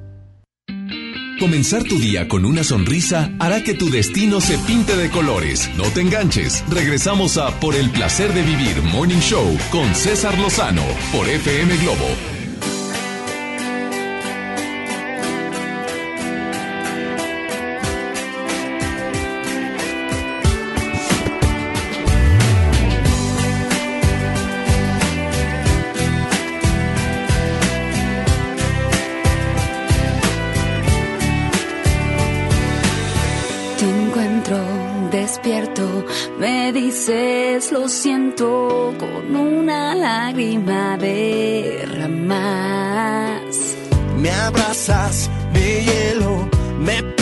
Comenzar tu día con una sonrisa hará que tu destino se pinte de colores. No te enganches. Regresamos a Por el placer de vivir Morning Show con César Lozano por FM Globo. Siento con una lágrima derramas. Me abrazas, me hielo, me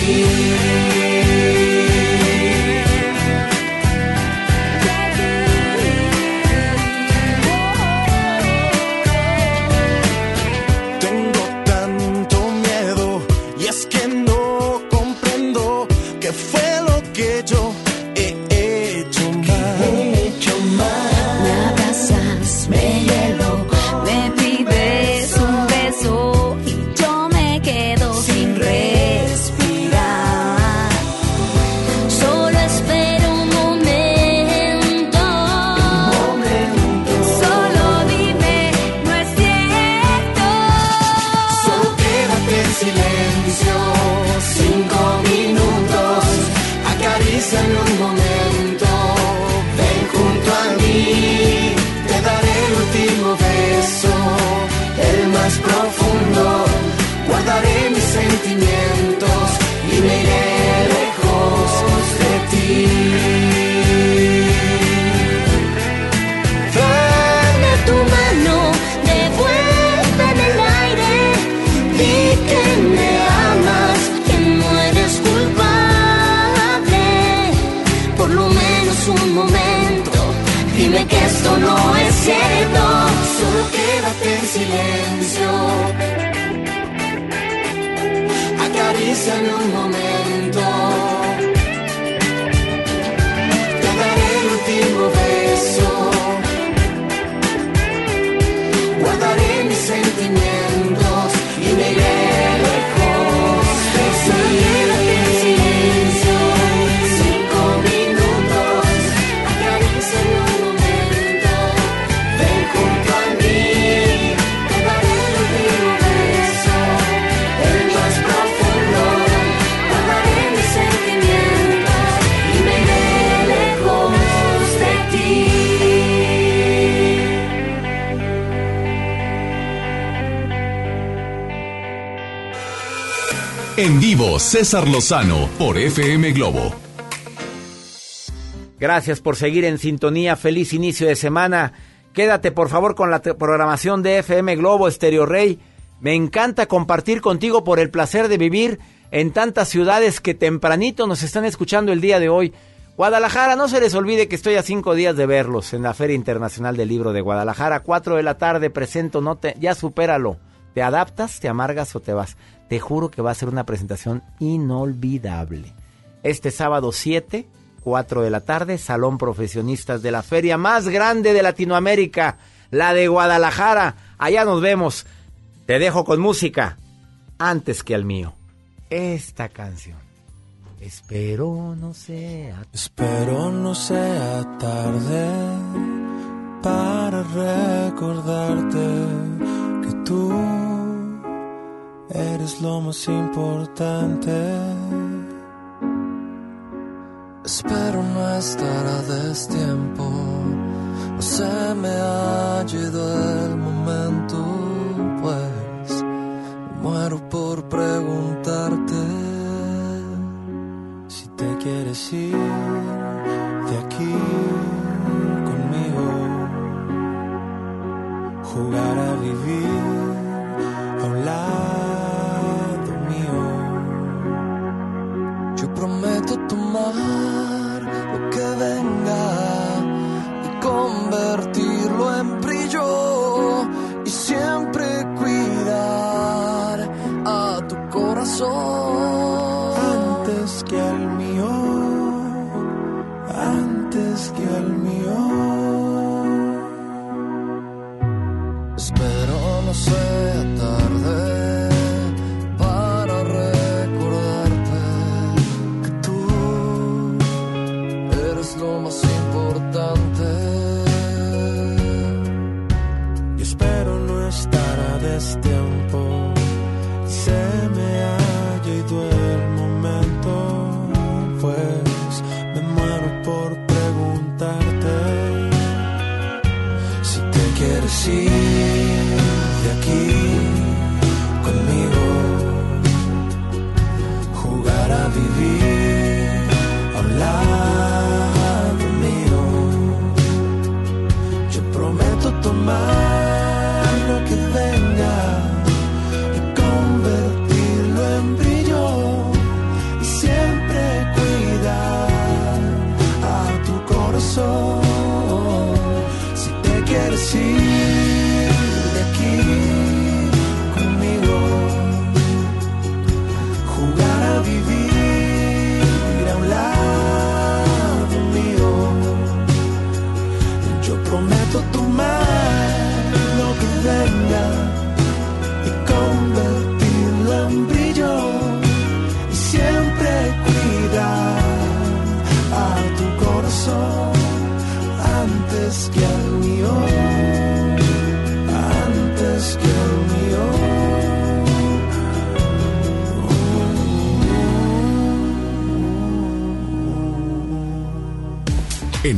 de silencio. Acaríciame un momento. César Lozano por FM Globo. Gracias por seguir en sintonía. Feliz inicio de semana. Quédate por favor con la programación de FM Globo Estéreo Rey. Me encanta compartir contigo por el placer de vivir en tantas ciudades que tempranito nos están escuchando el día de hoy. Guadalajara, no se les olvide que estoy a cinco días de verlos en la Feria Internacional del Libro de Guadalajara. Cuatro de la tarde presento, no te, ya supéralo. ¿Te adaptas, te amargas o te vas? Te juro que va a ser una presentación inolvidable. Este sábado 7, 4 de la tarde, Salón Profesionistas de la feria más grande de Latinoamérica, la de Guadalajara. Allá nos vemos. Te dejo con música antes que al mío. Esta canción. Espero no sea. Espero no sea tarde para recordarte que tú eres lo más importante. Espero no estar a destiempo, no se me ha ido el momento, pues muero por preguntarte si te quieres ir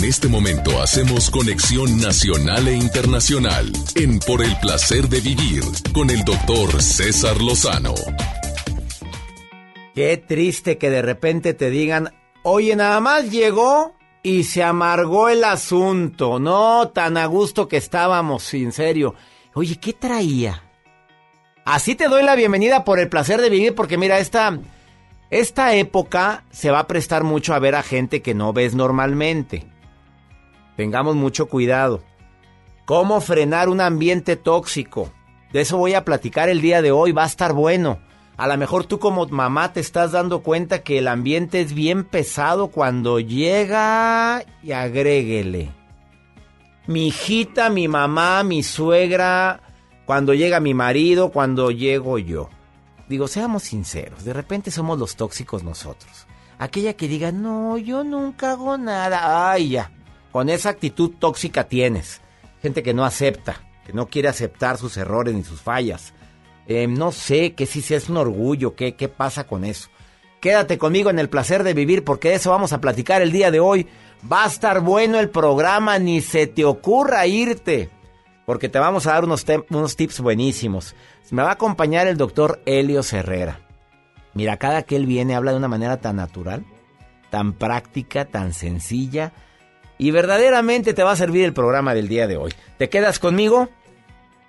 este momento hacemos conexión nacional e internacional en Por el placer de vivir con el doctor César Lozano. Qué triste que de repente te digan, oye, nada más llegó y se amargó el asunto. No, tan a gusto que estábamos, en serio. Oye, ¿qué traía? Así te doy la bienvenida por el placer de vivir, porque mira, esta, esta época se va a prestar mucho a ver a gente que no ves normalmente. Tengamos mucho cuidado. ¿Cómo frenar un ambiente tóxico? De eso voy a platicar el día de hoy, va a estar bueno. A lo mejor tú como mamá te estás dando cuenta que el ambiente es bien pesado cuando llega y agréguele. Mi hijita, mi mamá, mi suegra, cuando llega mi marido, cuando llego yo. Digo, seamos sinceros, de repente somos los tóxicos nosotros. Aquella que diga, no, yo nunca hago nada. Ay, ya. Con esa actitud tóxica tienes. Gente que no acepta, que no quiere aceptar sus errores ni sus fallas. Eh, no sé que si es un orgullo, ¿qué, qué pasa con eso. Quédate conmigo en el placer de vivir porque de eso vamos a platicar el día de hoy. Va a estar bueno el programa, ni se te ocurra irte, porque te vamos a dar unos, unos tips buenísimos. Me va a acompañar el doctor Helio Herrera. Mira, cada que él viene habla de una manera tan natural, tan práctica, tan sencilla, y verdaderamente te va a servir el programa del día de hoy. ¿Te quedas conmigo?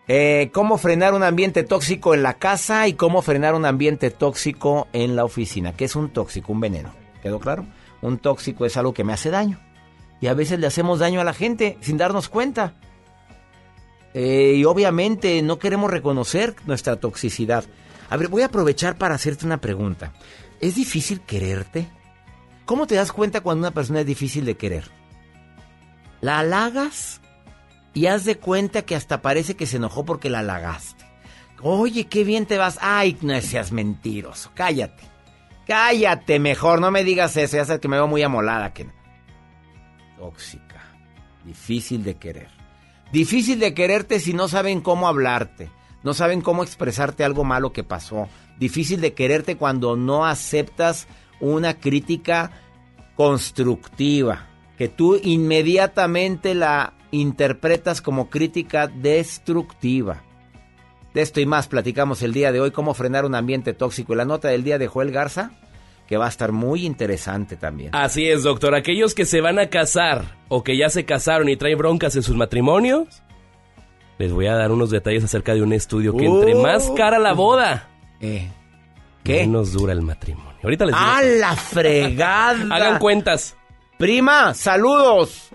Eh, cómo frenar un ambiente tóxico en la casa y cómo frenar un ambiente tóxico en la oficina. ¿Qué es un tóxico? Un veneno. ¿Quedó claro? Un tóxico es algo que me hace daño. Y a veces le hacemos daño a la gente sin darnos cuenta. Eh, y obviamente no queremos reconocer nuestra toxicidad. A ver, voy a aprovechar para hacerte una pregunta. ¿Es difícil quererte? ¿Cómo te das cuenta cuando una persona es difícil de querer? ¿La halagas? Y haz de cuenta que hasta parece que se enojó porque la halagaste. Oye, qué bien te vas. Ay, no seas mentiroso. Cállate. Cállate mejor. No me digas eso. Ya sabes que me veo muy amolada. Que... Tóxica. Difícil de querer. Difícil de quererte si no saben cómo hablarte. No saben cómo expresarte algo malo que pasó. Difícil de quererte cuando no aceptas una crítica constructiva. Que tú inmediatamente la interpretas como crítica destructiva. De esto y más platicamos el día de hoy, cómo frenar un ambiente tóxico. Y la nota del día de Joel Garza, que va a estar muy interesante también. Así es, doctor. Aquellos que se van a casar o que ya se casaron y traen broncas en sus matrimonios, les voy a dar unos detalles acerca de un estudio que entre Uh. más cara la boda, Eh, ¿Qué? menos dura el matrimonio. Ahorita les digo. ¡A la fregada! <laughs> Hagan cuentas. Prima, saludos.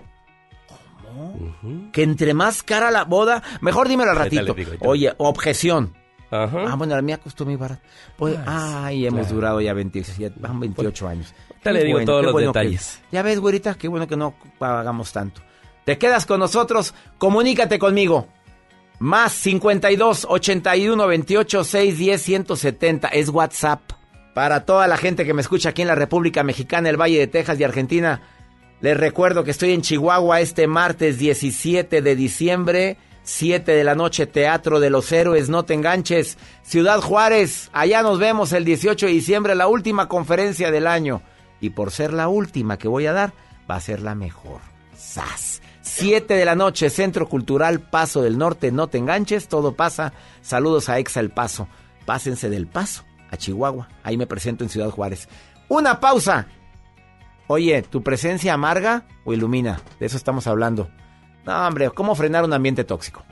¿Cómo? Que entre más cara la boda, mejor dímelo al ratito. le digo. Oye, objeción. Ajá. Ah, bueno, la mía costó muy barato. Pues, ay, hemos claro. durado ya 28, ya van 28 años. Ahorita le Qué digo todos qué los que- detalles. ya ves, güerita, qué bueno que no pagamos tanto. Te quedas con nosotros, comunícate conmigo. Más 52 81 28 610 170 es WhatsApp. Para toda la gente que me escucha aquí en la República Mexicana, el Valle de Texas y Argentina, les recuerdo que estoy en Chihuahua este martes 17 de diciembre, 7 de la noche, Teatro de los Héroes, no te enganches. Ciudad Juárez, allá nos vemos el 18 de diciembre, la última conferencia del año. Y por ser la última que voy a dar, va a ser la mejor. ¡Sas! 7 de la noche, Centro Cultural Paso del Norte, no te enganches, todo pasa. Saludos a Exa El Paso. Pásense del Paso a Chihuahua. Ahí me presento en Ciudad Juárez. Una pausa. Oye, ¿tu presencia amarga o ilumina? De eso estamos hablando. No, hombre, ¿cómo frenar un ambiente tóxico?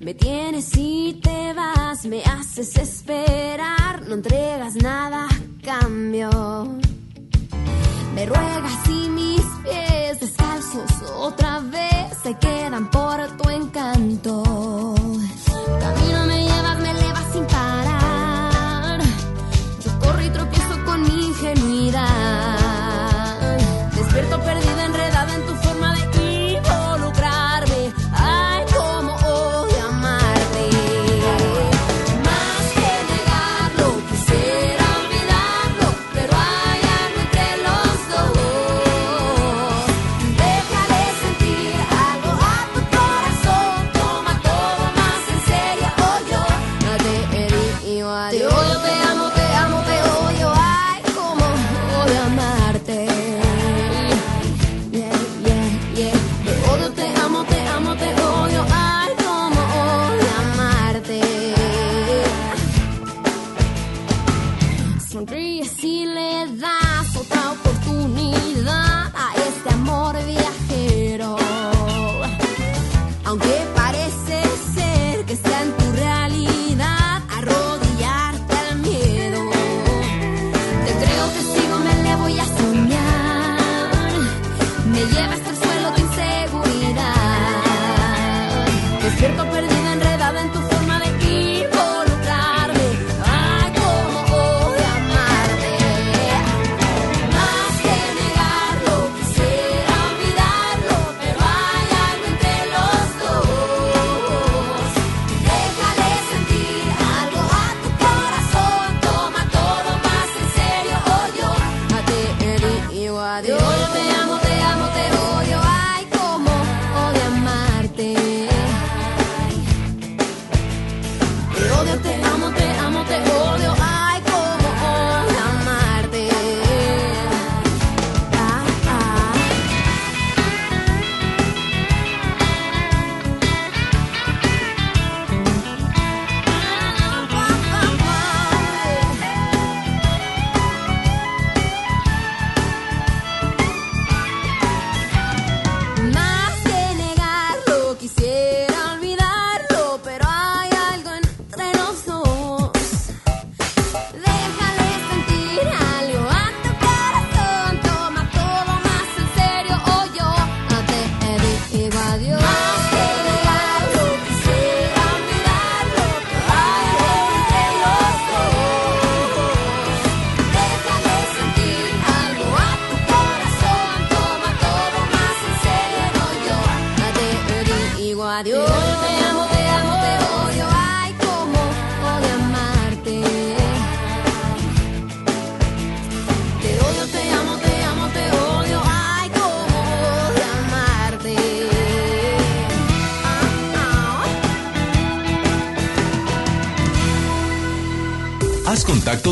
Me tienes y te vas, me haces esperar, no entregas nada cambio. Me y mis pies descalzos otra vez se quedan por tu encanto. Camino me llevas, me elevas sin parar. Yo corro y tropiezo con mi ingenuidad.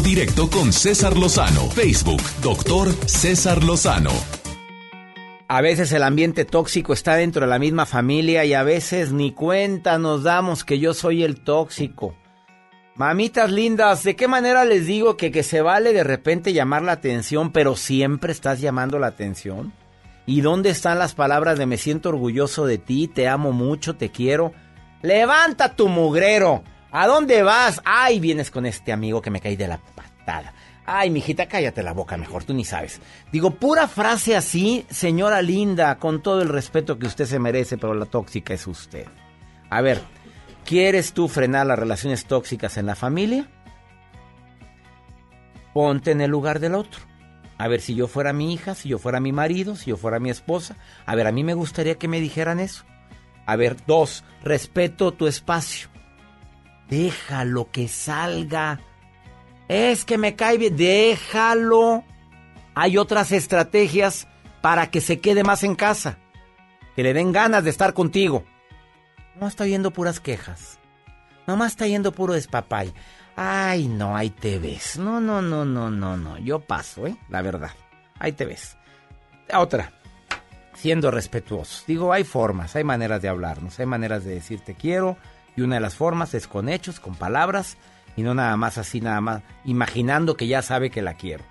Directo con César Lozano. Facebook, doctor César Lozano. A veces el ambiente tóxico está dentro de la misma familia y a veces ni cuenta nos damos que yo soy el tóxico. Mamitas lindas, ¿de qué manera les digo que, que se vale de repente llamar la atención, pero siempre estás llamando la atención? ¿Y dónde están las palabras de me siento orgulloso de ti, te amo mucho, te quiero? Levanta tu mugrero. ¿A dónde vas? Ay, vienes con este amigo que me caí de la patada. Ay, mijita, cállate la boca mejor, tú ni sabes. Digo, pura frase así, señora linda, con todo el respeto que usted se merece, pero la tóxica es usted. A ver, ¿quieres tú frenar las relaciones tóxicas en la familia? Ponte en el lugar del otro. A ver, si yo fuera mi hija, si yo fuera mi marido, si yo fuera mi esposa. A ver, a mí me gustaría que me dijeran eso. A ver, dos, respeto tu espacio. Déjalo que salga. Es que me cae bien. Déjalo. Hay otras estrategias para que se quede más en casa. Que le den ganas de estar contigo. No está yendo puras quejas. Nomás está yendo puro despapay. Ay, no, ahí te ves. No, no, no, no, no, no. Yo paso, ¿eh? La verdad. Ahí te ves. Otra. Siendo respetuosos. Digo, hay formas, hay maneras de hablarnos, hay maneras de decir te quiero. Y una de las formas es con hechos, con palabras. Y no nada más así, nada más, imaginando que ya sabe que la quiero.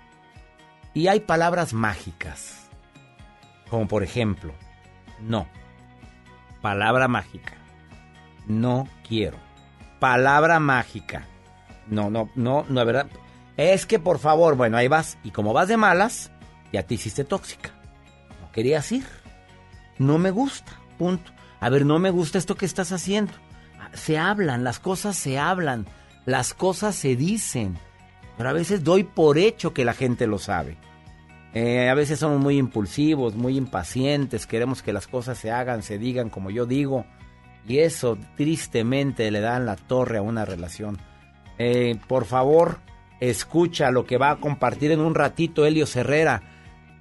Y hay palabras mágicas, como por ejemplo, no. Palabra mágica. No quiero. Palabra mágica. No, no, no, no, de verdad. Es que por favor, bueno, ahí vas. Y como vas de malas, ya te hiciste tóxica. No querías ir. No me gusta. Punto. A ver, no me gusta esto que estás haciendo. Se hablan, las cosas se hablan, las cosas se dicen. Pero a veces doy por hecho que la gente lo sabe. Eh, a veces somos muy impulsivos, muy impacientes, queremos que las cosas se hagan, se digan como yo digo. Y eso tristemente le da en la torre a una relación. Eh, por favor, escucha lo que va a compartir en un ratito Helio Herrera.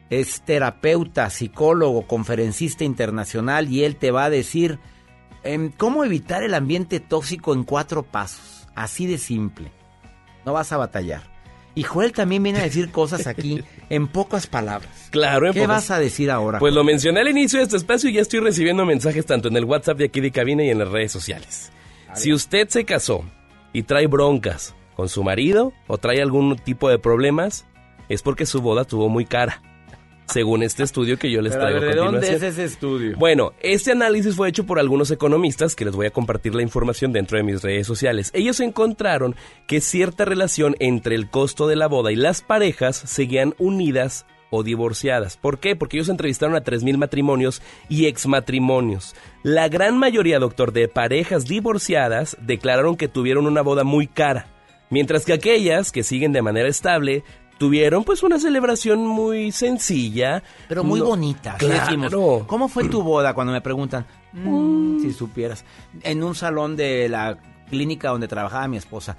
Es terapeuta, psicólogo, conferencista internacional y él te va a decir cómo evitar el ambiente tóxico en cuatro pasos. Así de simple. No vas a batallar. Y Joel también viene a decir cosas aquí <laughs> en pocas palabras. Claro, en ¿Qué pocas- vas a decir ahora? Pues lo mencioné al inicio de este espacio y ya estoy recibiendo mensajes tanto en el WhatsApp de aquí de cabina y en las redes sociales. Si usted se casó y trae broncas con su marido o trae algún tipo de problemas, es porque su boda estuvo muy cara. Según este estudio que yo les Pero a traigo ver, a ¿de dónde es ese estudio? Bueno, este análisis fue hecho por algunos economistas que les voy a compartir la información dentro de mis redes sociales. Ellos encontraron que cierta relación entre el costo de la boda y las parejas seguían unidas o divorciadas. ¿Por qué? Porque ellos entrevistaron a 3.000 matrimonios y exmatrimonios. La gran mayoría, doctor, de parejas divorciadas declararon que tuvieron una boda muy cara, mientras que aquellas que siguen de manera estable tuvieron pues una celebración muy sencilla. Pero muy No- bonita. Claro. decimos. ¿Cómo fue tu boda cuando me preguntan? "Mm, si supieras. En un salón de la clínica donde trabajaba mi esposa.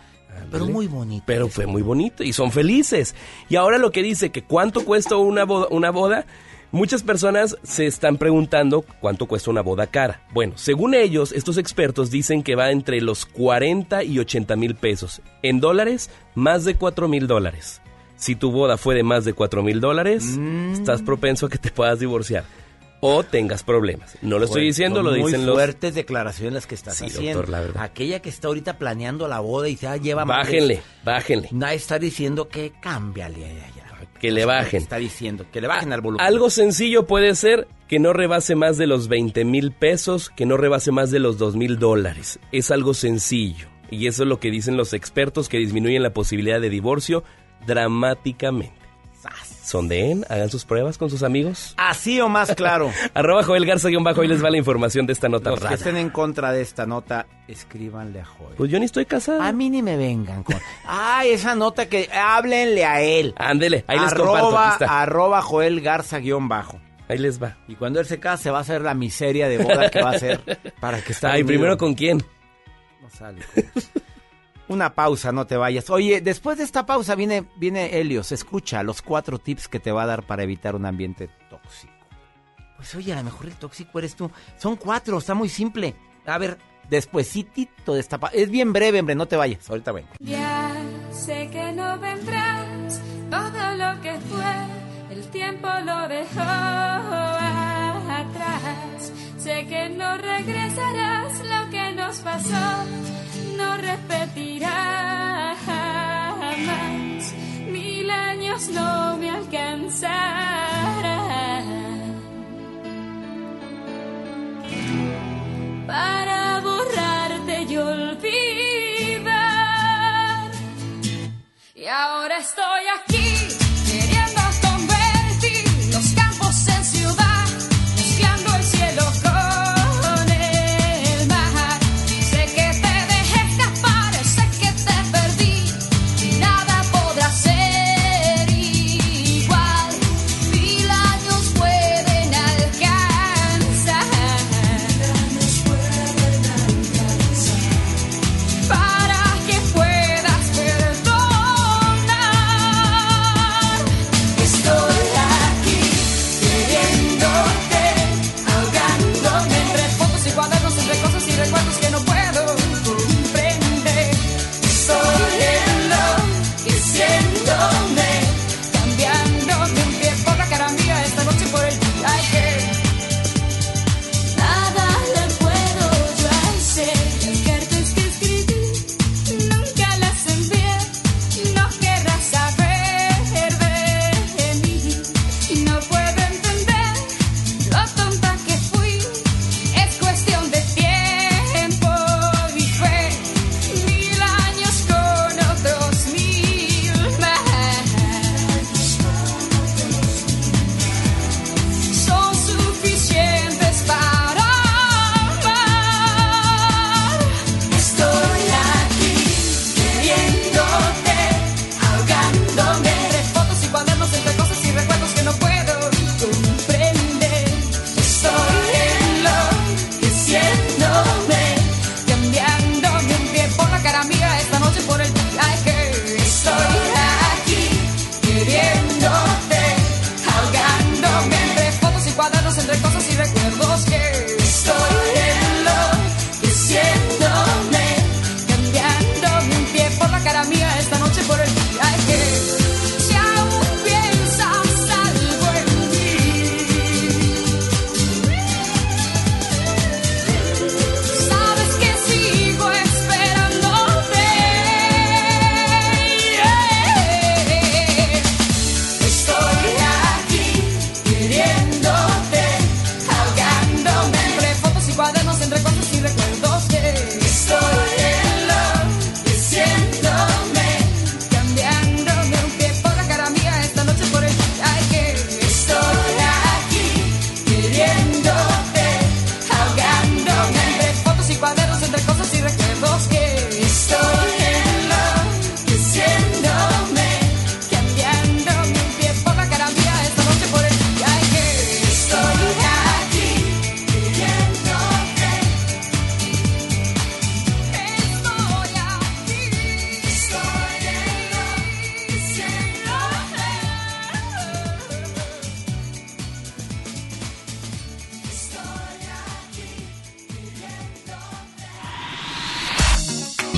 Pero muy bonito. Pero fue muy bonito y son felices. Y ahora lo que dice que cuánto cuesta una boda, una boda, muchas personas se están preguntando cuánto cuesta una boda cara. Bueno, según ellos, estos expertos dicen que va entre los 40 y 80 mil pesos. En dólares, más de 4 mil dólares. Si tu boda fue de más de 4 mil dólares, Mm. estás propenso a que te puedas divorciar. O tengas problemas. No lo estoy Bueno, diciendo, lo muy dicen los... fuertes declaraciones las que estás Sí, haciendo. doctor, la verdad. Aquella que está ahorita planeando la boda y ya lleva más de- Bájenle, bájenle. Nadie está diciendo que cámbiale a ella. Que le bajen. Está diciendo que le bajen al volumen. Algo sencillo puede ser que no rebase más de los 20 mil pesos, que no rebase más de los 2 mil dólares. Es algo sencillo. Y eso es lo que dicen los expertos que disminuyen la posibilidad de divorcio dramáticamente. Sondeen, hagan sus pruebas con sus amigos. Así o más claro. <laughs> Arroba Joel Garza guion bajo, ahí les va la información de esta nota Los que estén en contra de esta nota, escríbanle a Joel. Pues yo ni estoy casado. A mí ni me vengan con... Ay, esa nota que... Háblenle a él. Ándele, ahí les arroba, comparto. Aquí está. arroba Joel Garza guion bajo. Ahí les va. Y cuando él se case, se va a hacer la miseria de boda que va a hacer para que <laughs> está Ay, unido. primero con quién. No sale. Una pausa, no te vayas. Oye, después de esta pausa viene, viene Helios. Escucha los cuatro tips que te va a dar para evitar un ambiente tóxico. Pues oye, a lo mejor el tóxico eres tú. Son cuatro, está muy simple. A ver, despuesito de esta pausa. Es bien breve, hombre, no te vayas. Ahorita vengo. Ya sé que no vendrás, todo lo que fue, el tiempo lo dejó atrás. Sé que no regresarás, lo que nos pasó repetirá jamás. Mil años no me alcanzarán para borrarte y olvidar. Y ahora estoy aquí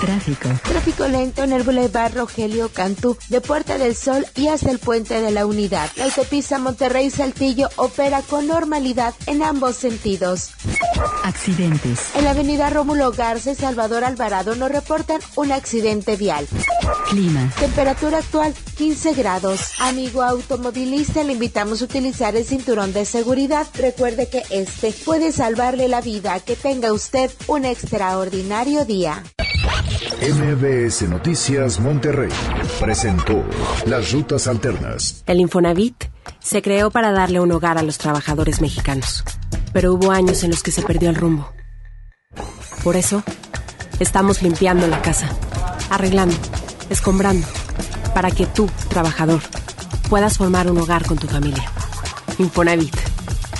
Tráfico. Tráfico lento en el Boulevard Rogelio Cantú, de Puerta del Sol y hasta el Puente de la Unidad. La autopista Monterrey-Saltillo opera con normalidad en ambos sentidos. Accidentes. En la avenida Rómulo Garza y Salvador Alvarado nos reportan un accidente vial. Clima. Temperatura actual 15 grados. Amigo automovilista, le invitamos a utilizar el cinturón de seguridad. Recuerde que este puede salvarle la vida. Que tenga usted un extraordinario día. MBS Noticias Monterrey presentó Las Rutas Alternas. El Infonavit se creó para darle un hogar a los trabajadores mexicanos, pero hubo años en los que se perdió el rumbo. Por eso, estamos limpiando la casa, arreglando, escombrando, para que tú, trabajador, puedas formar un hogar con tu familia. Infonavit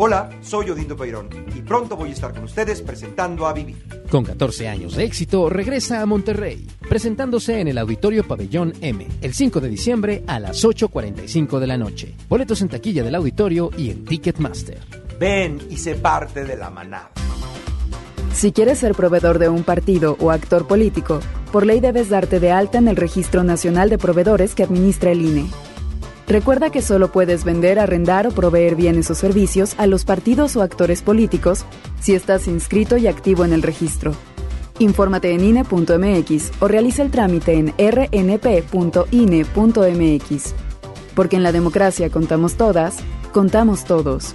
Hola, soy Odindo Peirón y pronto voy a estar con ustedes presentando a Vivir. Con 14 años de éxito, regresa a Monterrey, presentándose en el Auditorio Pabellón M, el 5 de diciembre a las 8.45 de la noche. Boletos en taquilla del auditorio y en Ticketmaster. Ven y sé parte de la manada. Si quieres ser proveedor de un partido o actor político, por ley debes darte de alta en el Registro Nacional de Proveedores que administra el INE. Recuerda que solo puedes vender, arrendar o proveer bienes o servicios a los partidos o actores políticos si estás inscrito y activo en el registro. Infórmate en INE.mx o realiza el trámite en rnp.ine.mx. Porque en la democracia contamos todas, contamos todos.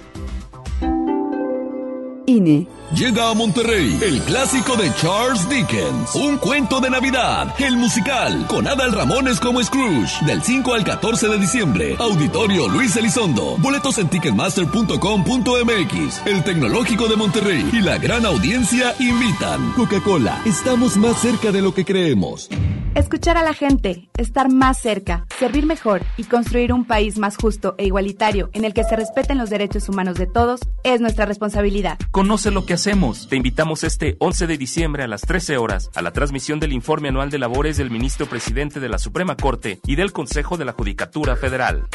INE. Llega a Monterrey el clásico de Charles Dickens, Un cuento de Navidad, el musical, con Adal Ramones como Scrooge, del 5 al 14 de diciembre. Auditorio Luis Elizondo. Boletos en ticketmaster.com.mx. El Tecnológico de Monterrey y la gran audiencia invitan. Coca-Cola, estamos más cerca de lo que creemos. Escuchar a la gente, estar más cerca, servir mejor y construir un país más justo e igualitario en el que se respeten los derechos humanos de todos es nuestra responsabilidad. Conoce lo que hacemos. Te invitamos este 11 de diciembre a las 13 horas a la transmisión del informe anual de labores del ministro presidente de la Suprema Corte y del Consejo de la Judicatura Federal.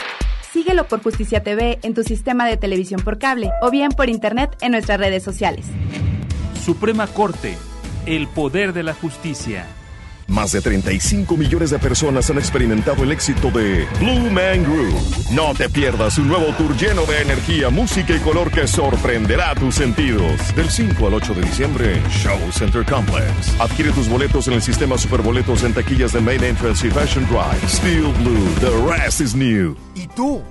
Síguelo por Justicia TV en tu sistema de televisión por cable o bien por internet en nuestras redes sociales. Suprema Corte, el poder de la justicia. Más de 35 millones de personas han experimentado el éxito de Blue Man Group. No te pierdas un nuevo tour lleno de energía, música y color que sorprenderá tus sentidos. Del 5 al 8 de diciembre, Show Center Complex. Adquiere tus boletos en el sistema Superboletos en taquillas de Main Entrance y Fashion Drive. Steel Blue, the rest is new. ¿Y tú?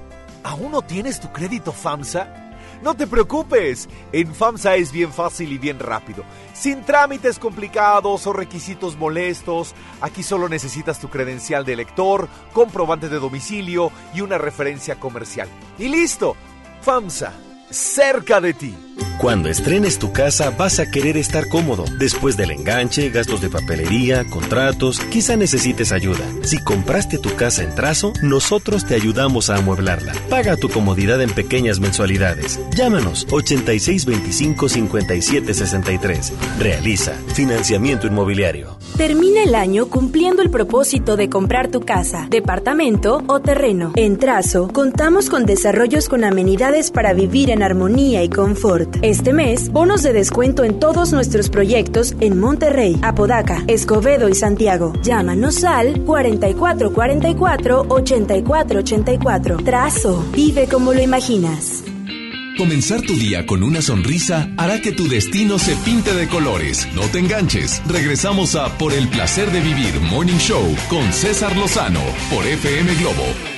¿Aún no tienes tu crédito FAMSA? No te preocupes, en FAMSA es bien fácil y bien rápido. Sin trámites complicados o requisitos molestos, aquí solo necesitas tu credencial de elector, comprobante de domicilio y una referencia comercial. Y listo, FAMSA, cerca de ti. Cuando estrenes tu casa vas a querer estar cómodo. Después del enganche, gastos de papelería, contratos, quizá necesites ayuda. Si compraste tu casa en trazo, nosotros te ayudamos a amueblarla. Paga tu comodidad en pequeñas mensualidades. Llámanos 8625-5763. Realiza financiamiento inmobiliario. Termina el año cumpliendo el propósito de comprar tu casa, departamento o terreno. En Trazo, contamos con desarrollos con amenidades para vivir en armonía y confort. Este mes, bonos de descuento en todos nuestros proyectos en Monterrey, Apodaca, Escobedo y Santiago. Llámanos al 4444-8484. Trazo, vive como lo imaginas. Comenzar tu día con una sonrisa hará que tu destino se pinte de colores. No te enganches. Regresamos a Por el placer de vivir Morning Show con César Lozano por FM Globo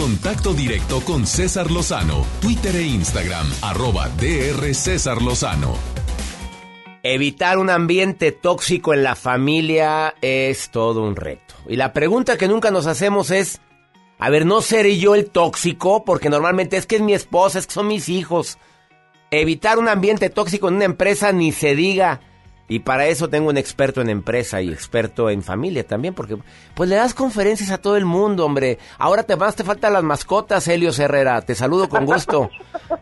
contacto directo con César Lozano, Twitter e Instagram, arroba DR César Lozano. Evitar un ambiente tóxico en la familia es todo un reto. Y la pregunta que nunca nos hacemos es, a ver, ¿no seré yo el tóxico? Porque normalmente es que es mi esposa, es que son mis hijos. Evitar un ambiente tóxico en una empresa ni se diga. Y para eso tengo un experto en empresa y experto en familia también, porque pues le das conferencias a todo el mundo, hombre. Ahora te más te faltan las mascotas, Helios Herrera. Te saludo con gusto.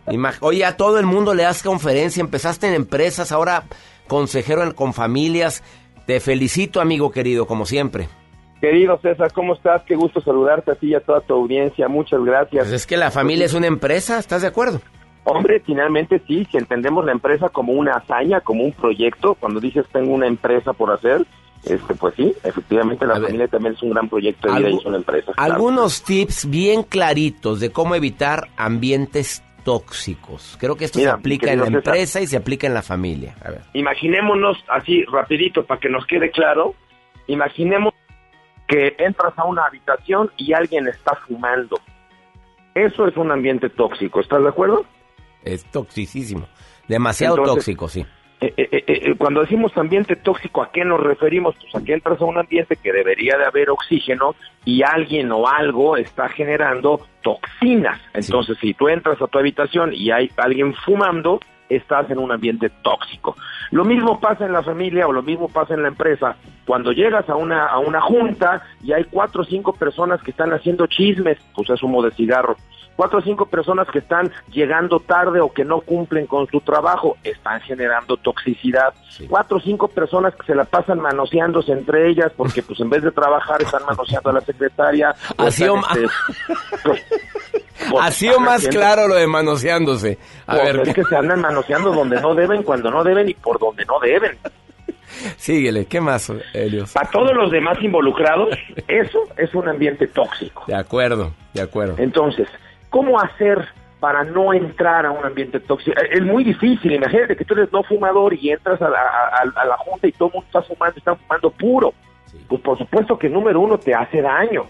<laughs> Oye, a todo el mundo le das conferencia, empezaste en empresas, ahora consejero en- con familias. Te felicito, amigo querido, como siempre. Querido César, ¿cómo estás? Qué gusto saludarte a ti y a toda tu audiencia. Muchas gracias. Pues es que la familia es una empresa, ¿estás de acuerdo? Hombre, finalmente sí, si entendemos la empresa como una hazaña, como un proyecto, cuando dices tengo una empresa por hacer, este, pues sí, efectivamente la familia también es un gran proyecto de vida y es una empresa. claro. Algunos tips bien claritos de cómo evitar ambientes tóxicos. Creo que esto Mira, se aplica en la empresa y se aplica en la familia. A ver. Imaginémonos así rapidito para que nos quede claro, imaginemos que entras a una habitación y alguien está fumando. Eso es un ambiente tóxico, ¿estás de acuerdo? Es toxicísimo. Demasiado Entonces- tóxico, sí. Eh, eh, eh, cuando decimos ambiente tóxico, ¿a qué nos referimos? Pues a que entras a un ambiente que debería de haber oxígeno y alguien o algo está generando toxinas. Entonces, si tú entras a tu habitación y hay alguien fumando, estás en un ambiente tóxico. Lo mismo pasa en la familia o lo mismo pasa en la empresa. Cuando llegas a una, a una junta y hay cuatro o cinco personas que están haciendo chismes, pues es humo de cigarro. Cuatro o cinco personas que están llegando tarde o que no cumplen con su trabajo, están generando toxicidad. Cuatro o cinco personas que se la pasan manoseándose entre ellas porque pues en vez de trabajar están manoseando a la secretaria. Así están, o este, pues, pues, Así o están más haciendo- claro lo de manoseándose. A pues, ver, es que se andan manoseando donde no deben, cuando no deben y por donde no deben. síguele. ¿Qué más, Helios? Para todos los demás involucrados, <laughs> eso es un ambiente tóxico. De acuerdo, de acuerdo. Entonces, ¿cómo hacer para no entrar a un ambiente tóxico? Es muy difícil, imagínate que tú eres no fumador y entras a la, a- a la junta y todo el mundo está fumando, están fumando puro. Pues por supuesto que número uno te hace daño.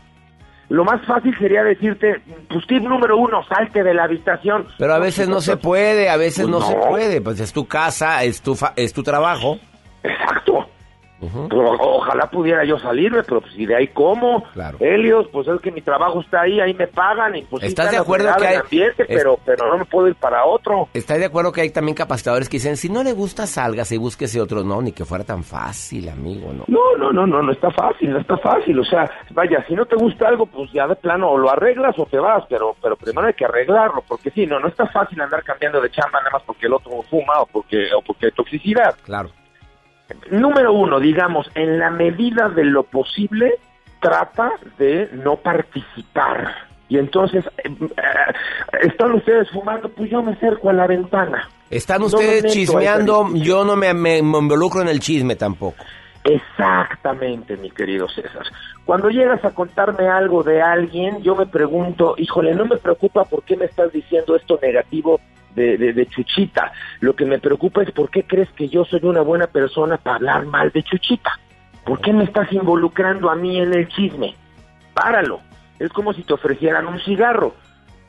Lo más fácil sería decirte, pues tip número uno, salte de la habitación. Pero a veces no se puede, a veces Pues no, se no. puede. Pues es tu casa, es tu, fa- es tu trabajo. Exacto. Pero ojalá pudiera yo salirme, pero pues, ¿y de ahí cómo? Claro. Helios, pues es que mi trabajo está ahí, ahí me pagan y pues ¿Estás está de acuerdo que hay- ambiente, es- pero, pero no me puedo ir para otro. ¿Estás de acuerdo que hay también capacitadores que dicen, si no le gusta, salgas y búsquese otro? No, ni que fuera tan fácil, amigo, ¿no? No, no, no, no, no está fácil, no está fácil. O sea, vaya, si no te gusta algo, pues ya de plano o lo arreglas o te vas, pero, pero primero hay que arreglarlo, porque sí, no, no está fácil andar cambiando de chamba nada más porque el otro fuma o porque, o porque hay toxicidad. Claro. Número uno, digamos, en la medida de lo posible, trata de no participar. Y entonces, eh, eh, ¿están ustedes fumando? Pues yo me acerco a la ventana. Están ustedes chismeando, yo no me, me- me involucro en el chisme tampoco. Exactamente, mi querido César. Cuando llegas a contarme algo de alguien, yo me pregunto, híjole, no me preocupa por qué me estás diciendo esto negativo de, de- de Chuchita. Lo que me preocupa es por qué crees que yo soy una buena persona para hablar mal de Chuchita. ¿Por qué me estás involucrando a mí en el chisme? Páralo. Es como si te ofrecieran un cigarro.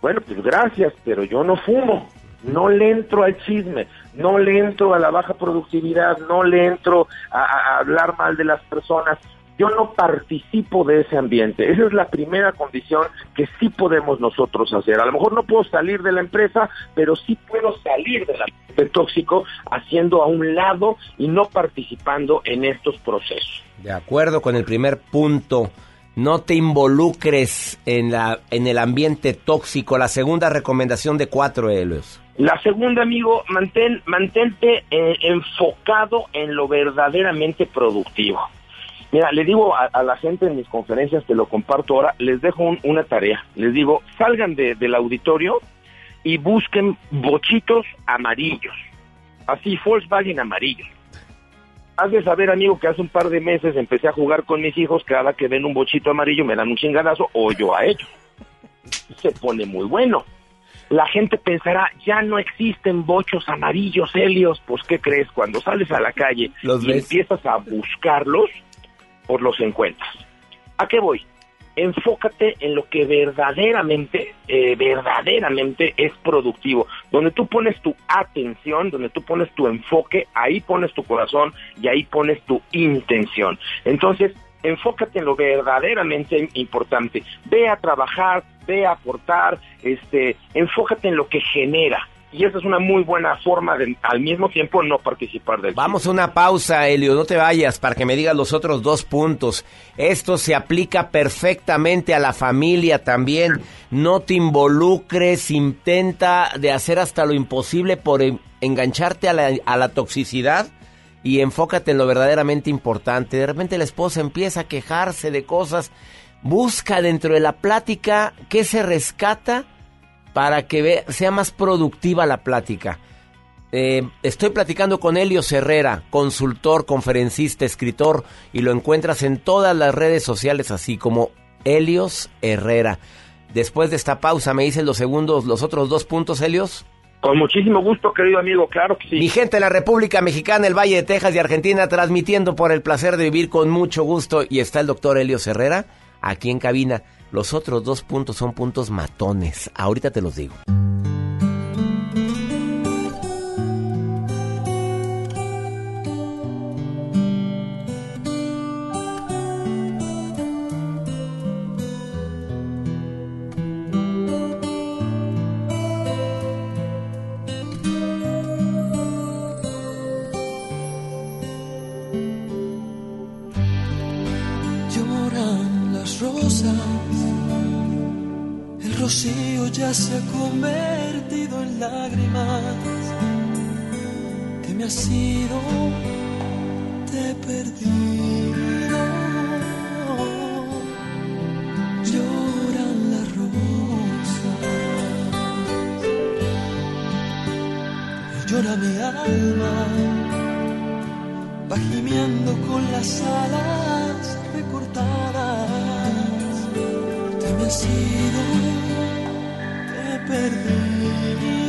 Bueno, pues gracias, pero yo no fumo. No le entro al chisme, no le entro a la baja productividad, no le entro a, hablar mal de las personas. Yo no participo de ese ambiente. Esa es la primera condición que sí podemos nosotros hacer. A lo mejor no puedo salir de la empresa, pero sí puedo salir del ambiente tóxico haciendo a un lado y no participando en estos procesos. De acuerdo con el primer punto, no te involucres en, la, en el ambiente tóxico. La segunda recomendación de cuatro, Helios. La segunda, amigo, mantén, mantente eh, enfocado en lo verdaderamente productivo. Mira, le digo a, a la gente en mis conferencias, te lo comparto ahora, les dejo un- una tarea. Les digo, salgan de- del auditorio y busquen bochitos amarillos. Así, Volkswagen amarillos. Has de saber, amigo, que hace un par de meses empecé a jugar con mis hijos, cada que ven un bochito amarillo me dan un chingadazo o yo a ellos. Se pone muy bueno. La gente pensará, ya no existen bochos amarillos, Helios. Pues, ¿qué crees? Cuando sales a la calle Los y ves. empiezas a buscarlos, pues los encuentras. ¿A qué voy? Enfócate en lo que verdaderamente, eh, verdaderamente es productivo. Donde tú pones tu atención, donde tú pones tu enfoque, ahí pones tu corazón y ahí pones tu intención. Entonces, enfócate en lo verdaderamente importante. Ve a trabajar, ve a aportar, este, enfócate en lo que genera. Y esa es una muy buena forma de, al mismo tiempo, no participar del Vamos a una pausa, Helio, no te vayas para que me digas los otros dos puntos. Esto se aplica perfectamente a la familia también. No te involucres, intenta de hacer hasta lo imposible por en- engancharte a la, a la toxicidad y enfócate en lo verdaderamente importante. De repente la esposa empieza a quejarse de cosas. Busca dentro de la plática qué se rescata para que sea más productiva la plática. Eh, estoy platicando con Helio Herrera, consultor, conferencista, escritor, y lo encuentras en todas las redes sociales así como Helios Herrera. Después de esta pausa, ¿me dicen los segundos, los otros dos puntos, Helios? Con muchísimo gusto, querido amigo, claro que sí. Mi gente de la República Mexicana, el Valle de Texas y Argentina, transmitiendo por el placer de vivir con mucho gusto. Y está el doctor Helios Herrera aquí en cabina. Los otros dos puntos son puntos matones. Ahorita te los digo. rocío ya se ha convertido en lágrimas que me ha sido te he perdido. Lloran las rosas. Y llora mi alma va gimiendo con las alas recortadas que me ha sido perder.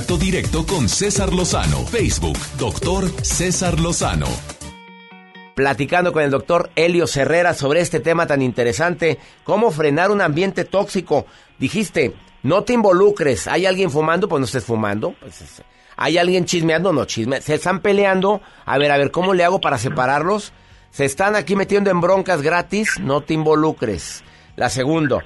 Contacto directo con César Lozano. Facebook, doctor César Lozano. Platicando con el doctor Helio Herrera sobre este tema tan interesante, cómo frenar un ambiente tóxico. Dijiste, no te involucres. ¿Hay alguien fumando? Pues no estés fumando. Pues es- ¿Hay alguien chismeando? No chisme. ¿Se están peleando? A ver, a ver, ¿cómo le hago para separarlos? ¿Se están aquí metiendo en broncas gratis? No te involucres. La segunda,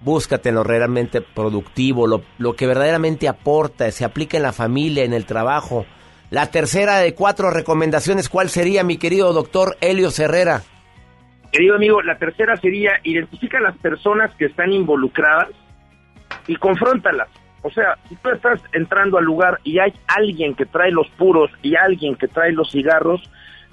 búscate lo realmente productivo, lo, lo que verdaderamente aporta, se aplica en la familia, en el trabajo. La tercera de cuatro recomendaciones, ¿cuál sería, mi querido doctor Helio Herrera? Querido amigo, la tercera sería identifica a las personas que están involucradas y confróntalas. O sea, si tú estás entrando al lugar y hay alguien que trae los puros y alguien que trae los cigarros,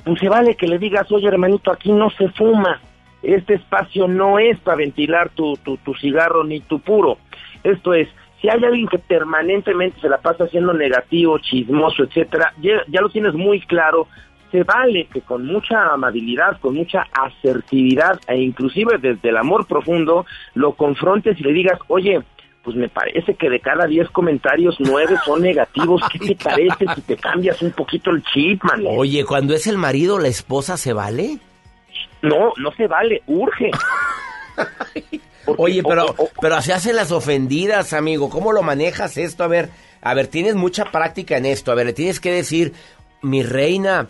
pues se vale que le digas, oye hermanito, aquí no se fuma. Este espacio no es para ventilar tu, tu, tu cigarro ni tu puro. Esto es, si hay alguien que permanentemente se la pasa haciendo negativo, chismoso, etcétera, ya, lo tienes muy claro, se vale que con mucha amabilidad, con mucha asertividad e inclusive desde el amor profundo lo confrontes y le digas, oye, pues me parece que de cada 10 comentarios, 9 son negativos. ¿Qué te parece si te cambias un poquito el chip, man? Oye, cuando es el marido, la esposa, ¿se vale? No, no se vale, urge. <laughs> Oye, pero, pero se hacen las ofendidas, amigo. ¿Cómo lo manejas esto? A ver, a ver, tienes mucha práctica en esto. A ver, le tienes que decir, mi reina,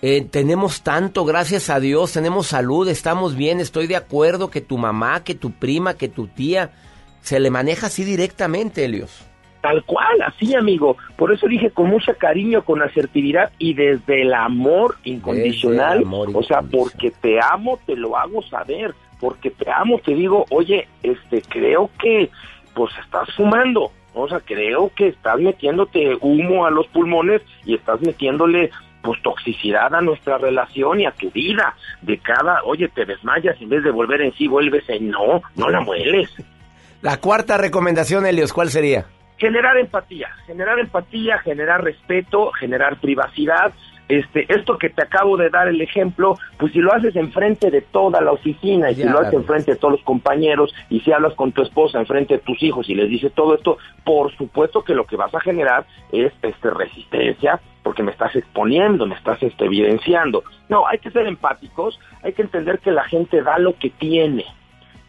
eh, tenemos tanto, gracias a Dios, tenemos salud, estamos bien, estoy de acuerdo que tu mamá, que tu prima, que tu tía, se le maneja así directamente, Elios. Tal cual, así amigo. Por eso dije con mucho cariño, con asertividad y desde el amor incondicional. Desde el amor o sea, porque te amo, te lo hago saber. Porque te amo, te digo, oye, este, creo que, pues estás fumando. O sea, creo que estás metiéndote humo a los pulmones y estás metiéndole pues toxicidad a nuestra relación y a tu vida. De cada, oye, te desmayas en vez de volver en sí, vuelves en no, no la mueles. <laughs> La cuarta recomendación, Elios, ¿cuál sería? Generar empatía, generar empatía, generar respeto, generar privacidad. Este, esto que te acabo de dar el ejemplo, pues si lo haces enfrente de toda la oficina y si lo haces enfrente de todos los compañeros y si hablas con tu esposa enfrente de tus hijos y les dices todo esto, por supuesto que lo que vas a generar es este resistencia porque me estás exponiendo, me estás este, evidenciando. No, hay que ser empáticos, hay que entender que la gente da lo que tiene.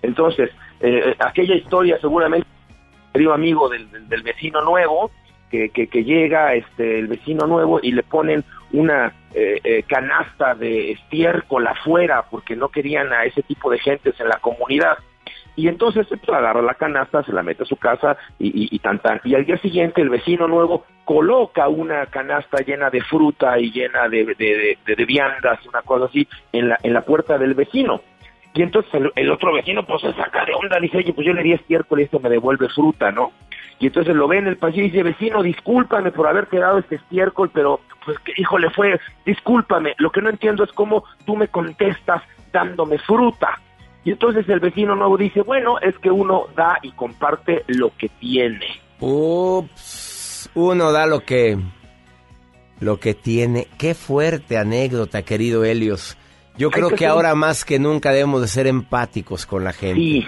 Entonces, eh, aquella historia seguramente querido amigo del, del- vecino nuevo, que, que, llega este el vecino nuevo y le ponen una eh, eh, canasta de estiércol afuera porque no querían a ese tipo de gentes en la comunidad. Y entonces pues, agarra la canasta, se la mete a su casa y, y, y tan, tan. Y al día siguiente el vecino nuevo coloca una canasta llena de fruta y llena de, de, de- de viandas, una cosa así, en la, en la puerta del vecino. Y entonces el, otro vecino pues se saca de onda, dice, oye, pues yo le di estiércol y esto me devuelve fruta, ¿no? Y entonces lo ve en el pasillo y dice, vecino, discúlpame por haberte dado este estiércol, pero pues que, híjole, fue, discúlpame, lo que no entiendo es cómo tú me contestas dándome fruta. Y entonces el vecino nuevo dice, bueno, es que uno da y comparte lo que tiene. Ups, uno da lo que lo que tiene. Qué fuerte anécdota, querido Helios. Yo creo que que ser- ahora más que nunca debemos de ser empáticos con la gente. Sí.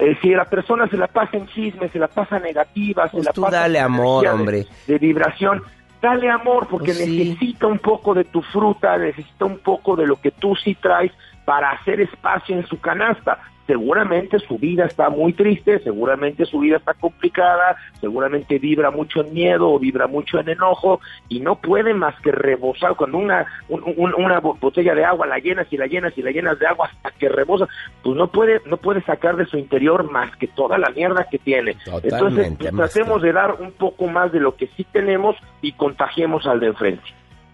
Eh, si la persona se la pasa en chisme, se la pasa negativa, se la tú pasa dale amor, de- hombre. De, vibración, dale amor porque Pues sí. necesita un poco de tu fruta, necesita un poco de lo que tú sí traes para hacer espacio en su canasta. Seguramente su vida está muy triste, seguramente su vida está complicada, seguramente vibra mucho en miedo o vibra mucho en enojo y no puede más que rebosar cuando una, un- un- una bo- botella de agua la llenas y la llenas y la llenas de agua hasta que rebosa, pues no puede, no puede sacar de su interior más que toda la mierda que tiene. Entonces, pues, tratemos de dar un poco más de lo que sí tenemos y contagiemos al de enfrente.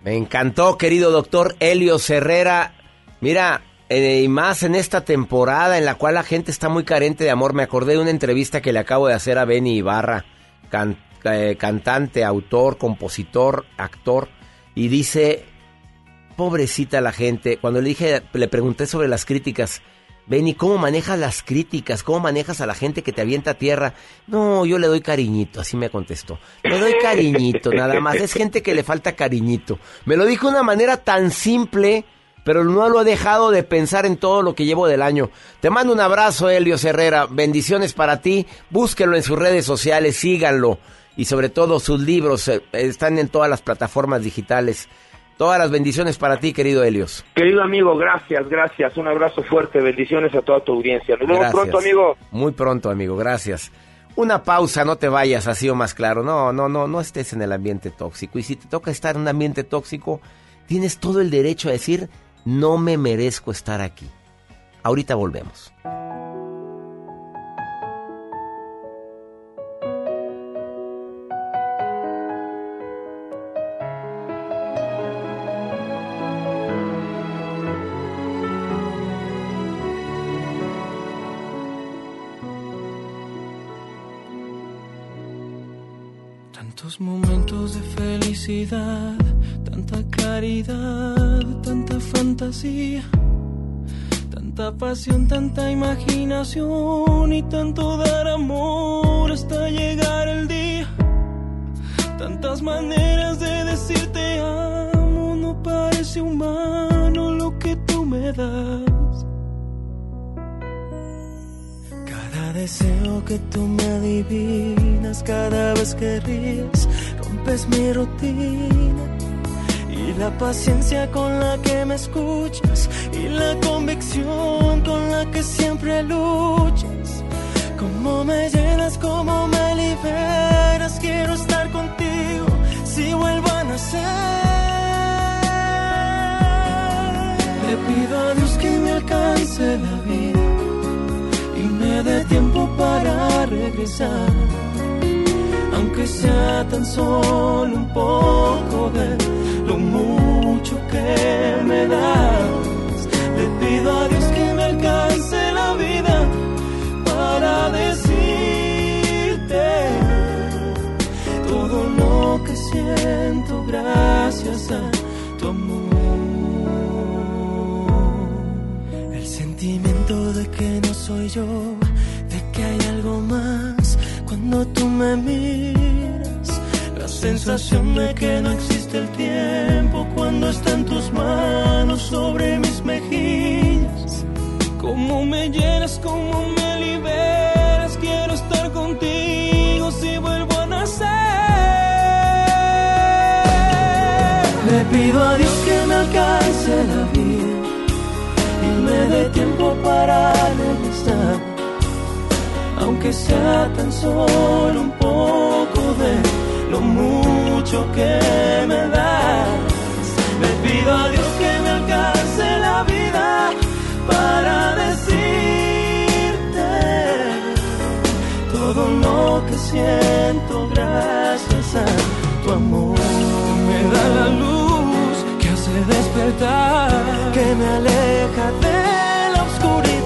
Me encantó, querido doctor Helio Herrera. Mira, eh, y más en esta temporada en la cual la gente está muy carente de amor. Me acordé de una entrevista que le acabo de hacer a Benny Ibarra, eh, cantante, autor, compositor, actor, y dice, pobrecita la gente, cuando le dije, le pregunté sobre las críticas, Benny, ¿cómo manejas las críticas? ¿Cómo manejas a la gente que te avienta tierra? No, yo le doy cariñito, así me contestó. Le doy cariñito, nada más. Es gente que le falta cariñito. Me lo dijo de una manera tan simple, pero no lo he dejado de pensar en todo lo que llevo del año. Te mando un abrazo, Helio Herrera. Bendiciones para ti. Búsquenlo en sus redes sociales, síganlo. Y sobre todo sus libros eh, están en todas las plataformas digitales. Todas las bendiciones para ti, querido Helios. Querido amigo, gracias, gracias. Un abrazo fuerte, bendiciones a toda tu audiencia. Nos vemos Gracias. pronto, amigo. Muy pronto, amigo, gracias. Una pausa, no te vayas así o más claro. No, no, no, no estés en el ambiente tóxico. Y si te toca estar en un ambiente tóxico, tienes todo el derecho a decir, no me merezco estar aquí. Ahorita volvemos. Tantos momentos de felicidad, tanta claridad, tanta fantasía, tanta pasión, tanta imaginación y tanto dar amor hasta llegar el día. Tantas maneras de decirte amo, no parece humano lo que tú me das. Cada deseo que tú me adivinas, cada vez que ríes, rompes mi rutina. La paciencia con la que me escuchas, y la convicción con la que siempre luchas. Cómo me llenas, cómo me liberas, quiero estar contigo si vuelvo a nacer. Le pido a Dios que me alcance la vida y me dé tiempo para regresar. Aunque sea tan solo un poco de mucho que me das. Le pido a Dios que me alcance la vida para decirte todo lo que siento gracias a tu amor. El sentimiento de que no soy yo, de que hay algo más cuando tú me miras. La sensación de que no existe el tiempo cuando está en tus manos sobre mis mejillas. Cómo me llenas, cómo me liberas, quiero estar contigo si vuelvo a nacer. Le pido a Dios que me alcance la vida y me dé tiempo para regresar, aunque sea tan solo un poco de lo mucho que me das. Le pido a Dios que me alcance la vida para decirte todo lo que siento gracias a tu amor. Me da la luz que hace despertar, que me aleja de la oscuridad,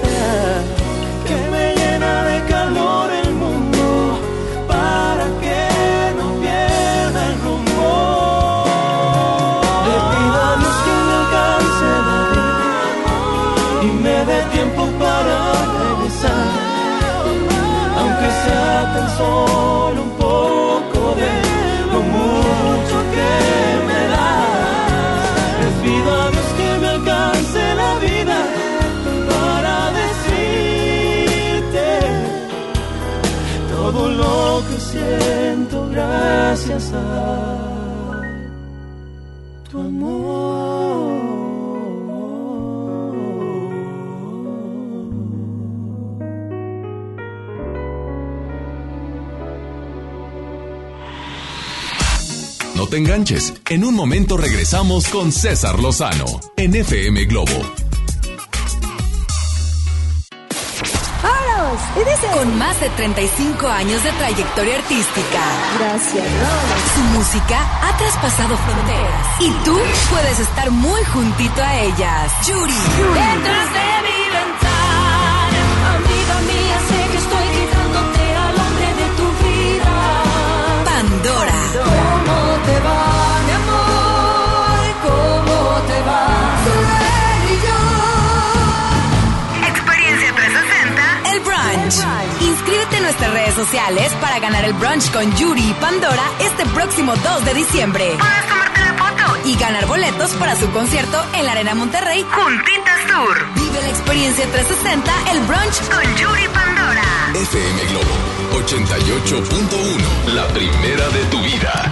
sea tan solo un poco de lo mucho que me das. Le pido a Dios que me alcance la vida para decirte todo lo que siento gracias a No te enganches. En un momento regresamos con César Lozano en FM Globo. Con más de 35 años de trayectoria artística. Gracias, Su música ha traspasado fronteras. Y tú puedes estar muy juntito a ellas. Yuri. Detrás de mi te va, mi amor? ¿Cómo te va? Experiencia 360. El brunch. Inscríbete en nuestras redes sociales para ganar el brunch con Yuri y Pandora este próximo 2 de diciembre. Puedes tomarte la foto y ganar boletos para su concierto en la Arena Monterrey Juntitas Tour. Vive la experiencia 360, el brunch con Yuri y Pandora. FM Globo 88.1. La primera de tu vida.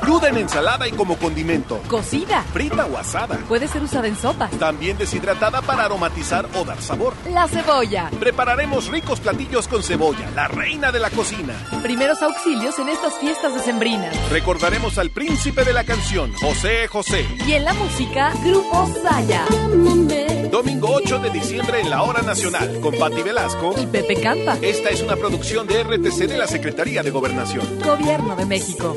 Cruda en ensalada y como condimento. Cocida. Frita o asada. Puede ser usada en sopa. También deshidratada para aromatizar o dar sabor. La cebolla. Prepararemos ricos platillos con cebolla, la reina de la cocina. Primeros auxilios en estas fiestas decembrinas. Recordaremos al príncipe de la canción, José José. Y en la música, Grupo Saya. Domingo 8 de diciembre en la Hora Nacional, con Patti Velasco y Pepe Campa. Esta es una producción de RTC de la Secretaría de Gobernación. Gobierno de México.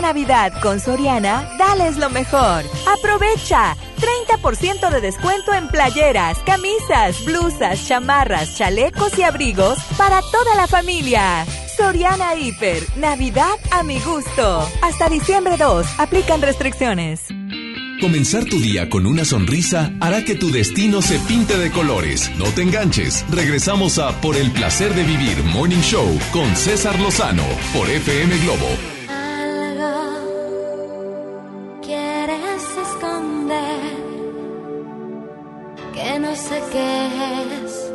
Navidad con Soriana, dales lo mejor. Aprovecha 30% de descuento en playeras, camisas, blusas, chamarras, chalecos y abrigos para toda la familia. Soriana Hiper, Navidad a mi gusto. Hasta diciembre 2, aplican restricciones. Comenzar tu día con una sonrisa hará que tu destino se pinte de colores. No te enganches. Regresamos a Por el placer de vivir Morning Show con César Lozano por FM Globo. Que es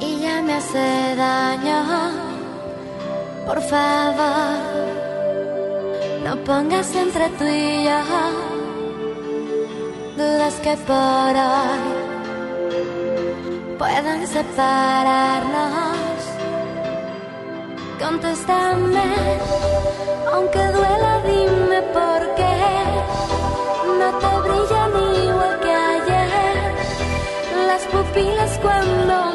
y ya me hace daño. Por favor, no pongas entre tú y yo dudas que por hoy puedan separarnos. Contéstame, aunque duela, dime por qué no te brillan igual las pupilas cuando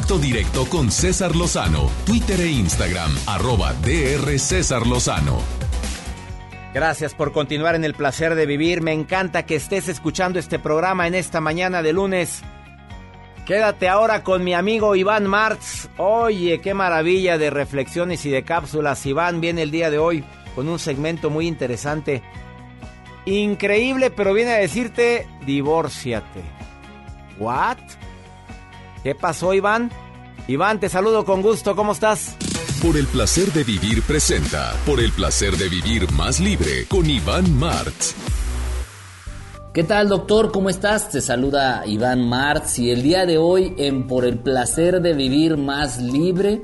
contacto directo con César Lozano, Twitter e Instagram, arroba DR César Lozano. Gracias por continuar en el placer de vivir. Me encanta que estés escuchando este programa en esta mañana de lunes. Quédate ahora con mi amigo Iván Martz. Oye, qué maravilla de reflexiones y de cápsulas. Iván viene el día de hoy con un segmento muy interesante. Increíble, pero viene a decirte, divórciate. ¿What? ¿Qué pasó, Iván? Iván, te saludo con gusto. ¿Cómo estás? Por el placer de vivir presenta. Por el placer de vivir más libre con Iván Martz. ¿Qué tal, doctor? ¿Cómo estás? Te saluda Iván Martz y el día de hoy en Por el placer de vivir más libre,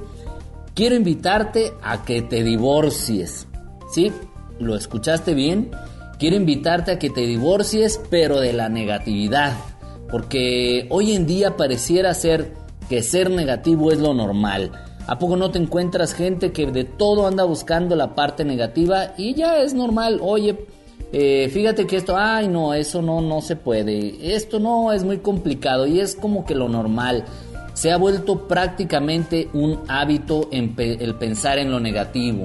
quiero invitarte a que te divorcies. ¿Sí? ¿Lo escuchaste bien? Quiero invitarte a que te divorcies, pero de la negatividad. Porque hoy en día pareciera ser que ser negativo es lo normal. ¿A poco no te encuentras gente que de todo anda buscando la parte negativa y ya es normal? Oye, eh, fíjate que esto, ay no, eso no, no se puede, esto no es muy complicado y es como que lo normal. Se ha vuelto prácticamente un hábito en el pensar en lo negativo.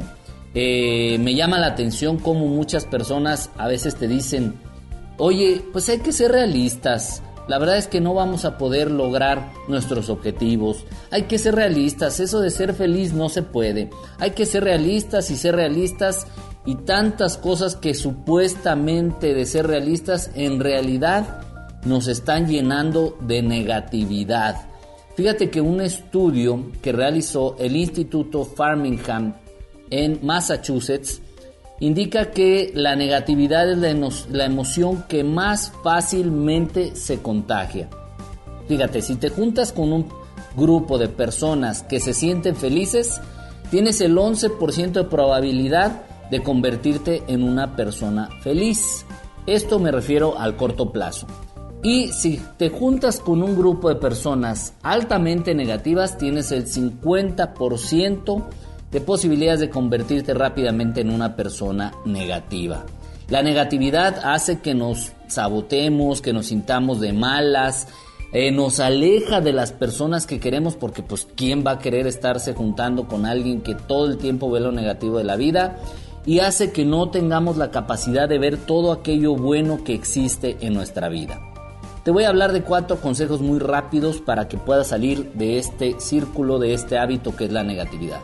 Eh, me llama la atención como muchas personas a veces te dicen, oye, pues hay que ser realistas. La verdad es que no vamos a poder lograr nuestros objetivos. Hay que ser realistas. Eso de ser feliz no se puede. Hay que ser realistas y ser realistas y tantas cosas que supuestamente de ser realistas en realidad nos están llenando de negatividad. Fíjate que un estudio que realizó el Instituto Farmingham en Massachusetts indica que la negatividad es la, emoción que más fácilmente se contagia. Fíjate, si te juntas con un grupo de personas que se sienten felices, tienes el 11% de probabilidad de convertirte en una persona feliz. Esto me refiero al corto plazo. Y si te juntas con un grupo de personas altamente negativas, tienes el 50% de posibilidades de convertirte rápidamente en una persona negativa. La negatividad hace que nos sabotemos, que nos sintamos de malas, eh, nos aleja de las personas que queremos porque pues quién va a querer estarse juntando con alguien que todo el tiempo ve lo negativo de la vida y hace que no tengamos la capacidad de ver todo aquello bueno que existe en nuestra vida. Te voy a hablar de cuatro consejos muy rápidos para que puedas salir de este círculo, de este hábito que es la negatividad.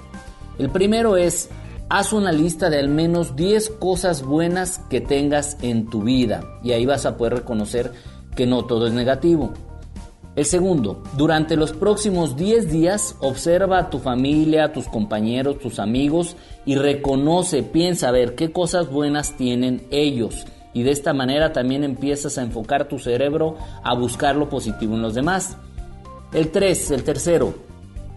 El primero es, haz una lista de al menos 10 cosas buenas que tengas en tu vida y ahí vas a poder reconocer que no todo es negativo. El segundo, durante los próximos 10 días observa a tu familia, a tus compañeros, tus amigos y reconoce, piensa a ver qué cosas buenas tienen ellos. Y de esta manera también empiezas a enfocar tu cerebro a buscar lo positivo en los demás. El 3, el tercero,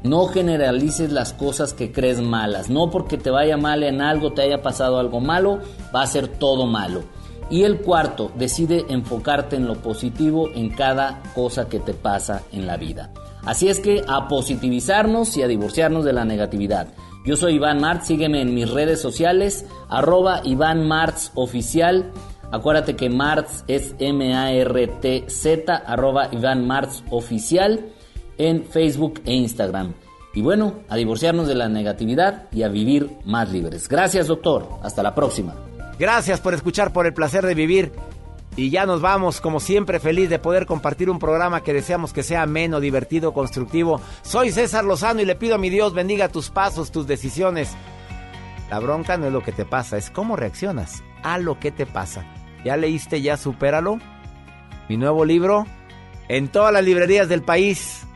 no generalices las cosas que crees malas. No porque te vaya mal en algo, te haya pasado algo malo, va a ser todo malo. Y el cuarto, decide enfocarte en lo positivo en cada cosa que te pasa en la vida. Así es que a positivizarnos y a divorciarnos de la negatividad. Yo soy Iván Martz, sígueme en mis redes sociales, arroba Iván Martz Oficial. Acuérdate que Martz es M-A-R-T-Z, arroba Iván Martz Oficial en Facebook e Instagram. Y bueno, a divorciarnos de la negatividad y a vivir más libres. Gracias doctor, hasta la próxima. Gracias por escuchar por el placer de vivir. Y ya nos vamos, como siempre, feliz de poder compartir un programa que deseamos que sea ameno, divertido, constructivo. Soy César Lozano y le pido a mi Dios bendiga tus pasos, tus decisiones. La bronca no es lo que te pasa, es cómo reaccionas a lo que te pasa. ¿Ya leíste Ya Supéralo? Mi nuevo libro. En todas las librerías del país,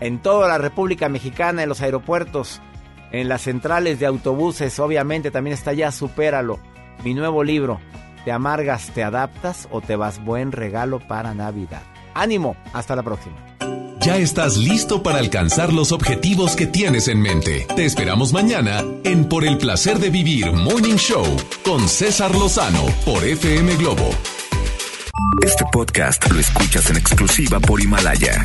en toda la República Mexicana, en los aeropuertos, en las centrales de autobuses, obviamente también está Ya Supéralo. Mi nuevo libro. ¿Te amargas, te adaptas o te vas buen regalo para Navidad? Ánimo, hasta la próxima. Ya estás listo para alcanzar los objetivos que tienes en mente. Te esperamos mañana en Por el placer de vivir Morning Show con César Lozano por FM Globo. Este podcast lo escuchas en exclusiva por Himalaya.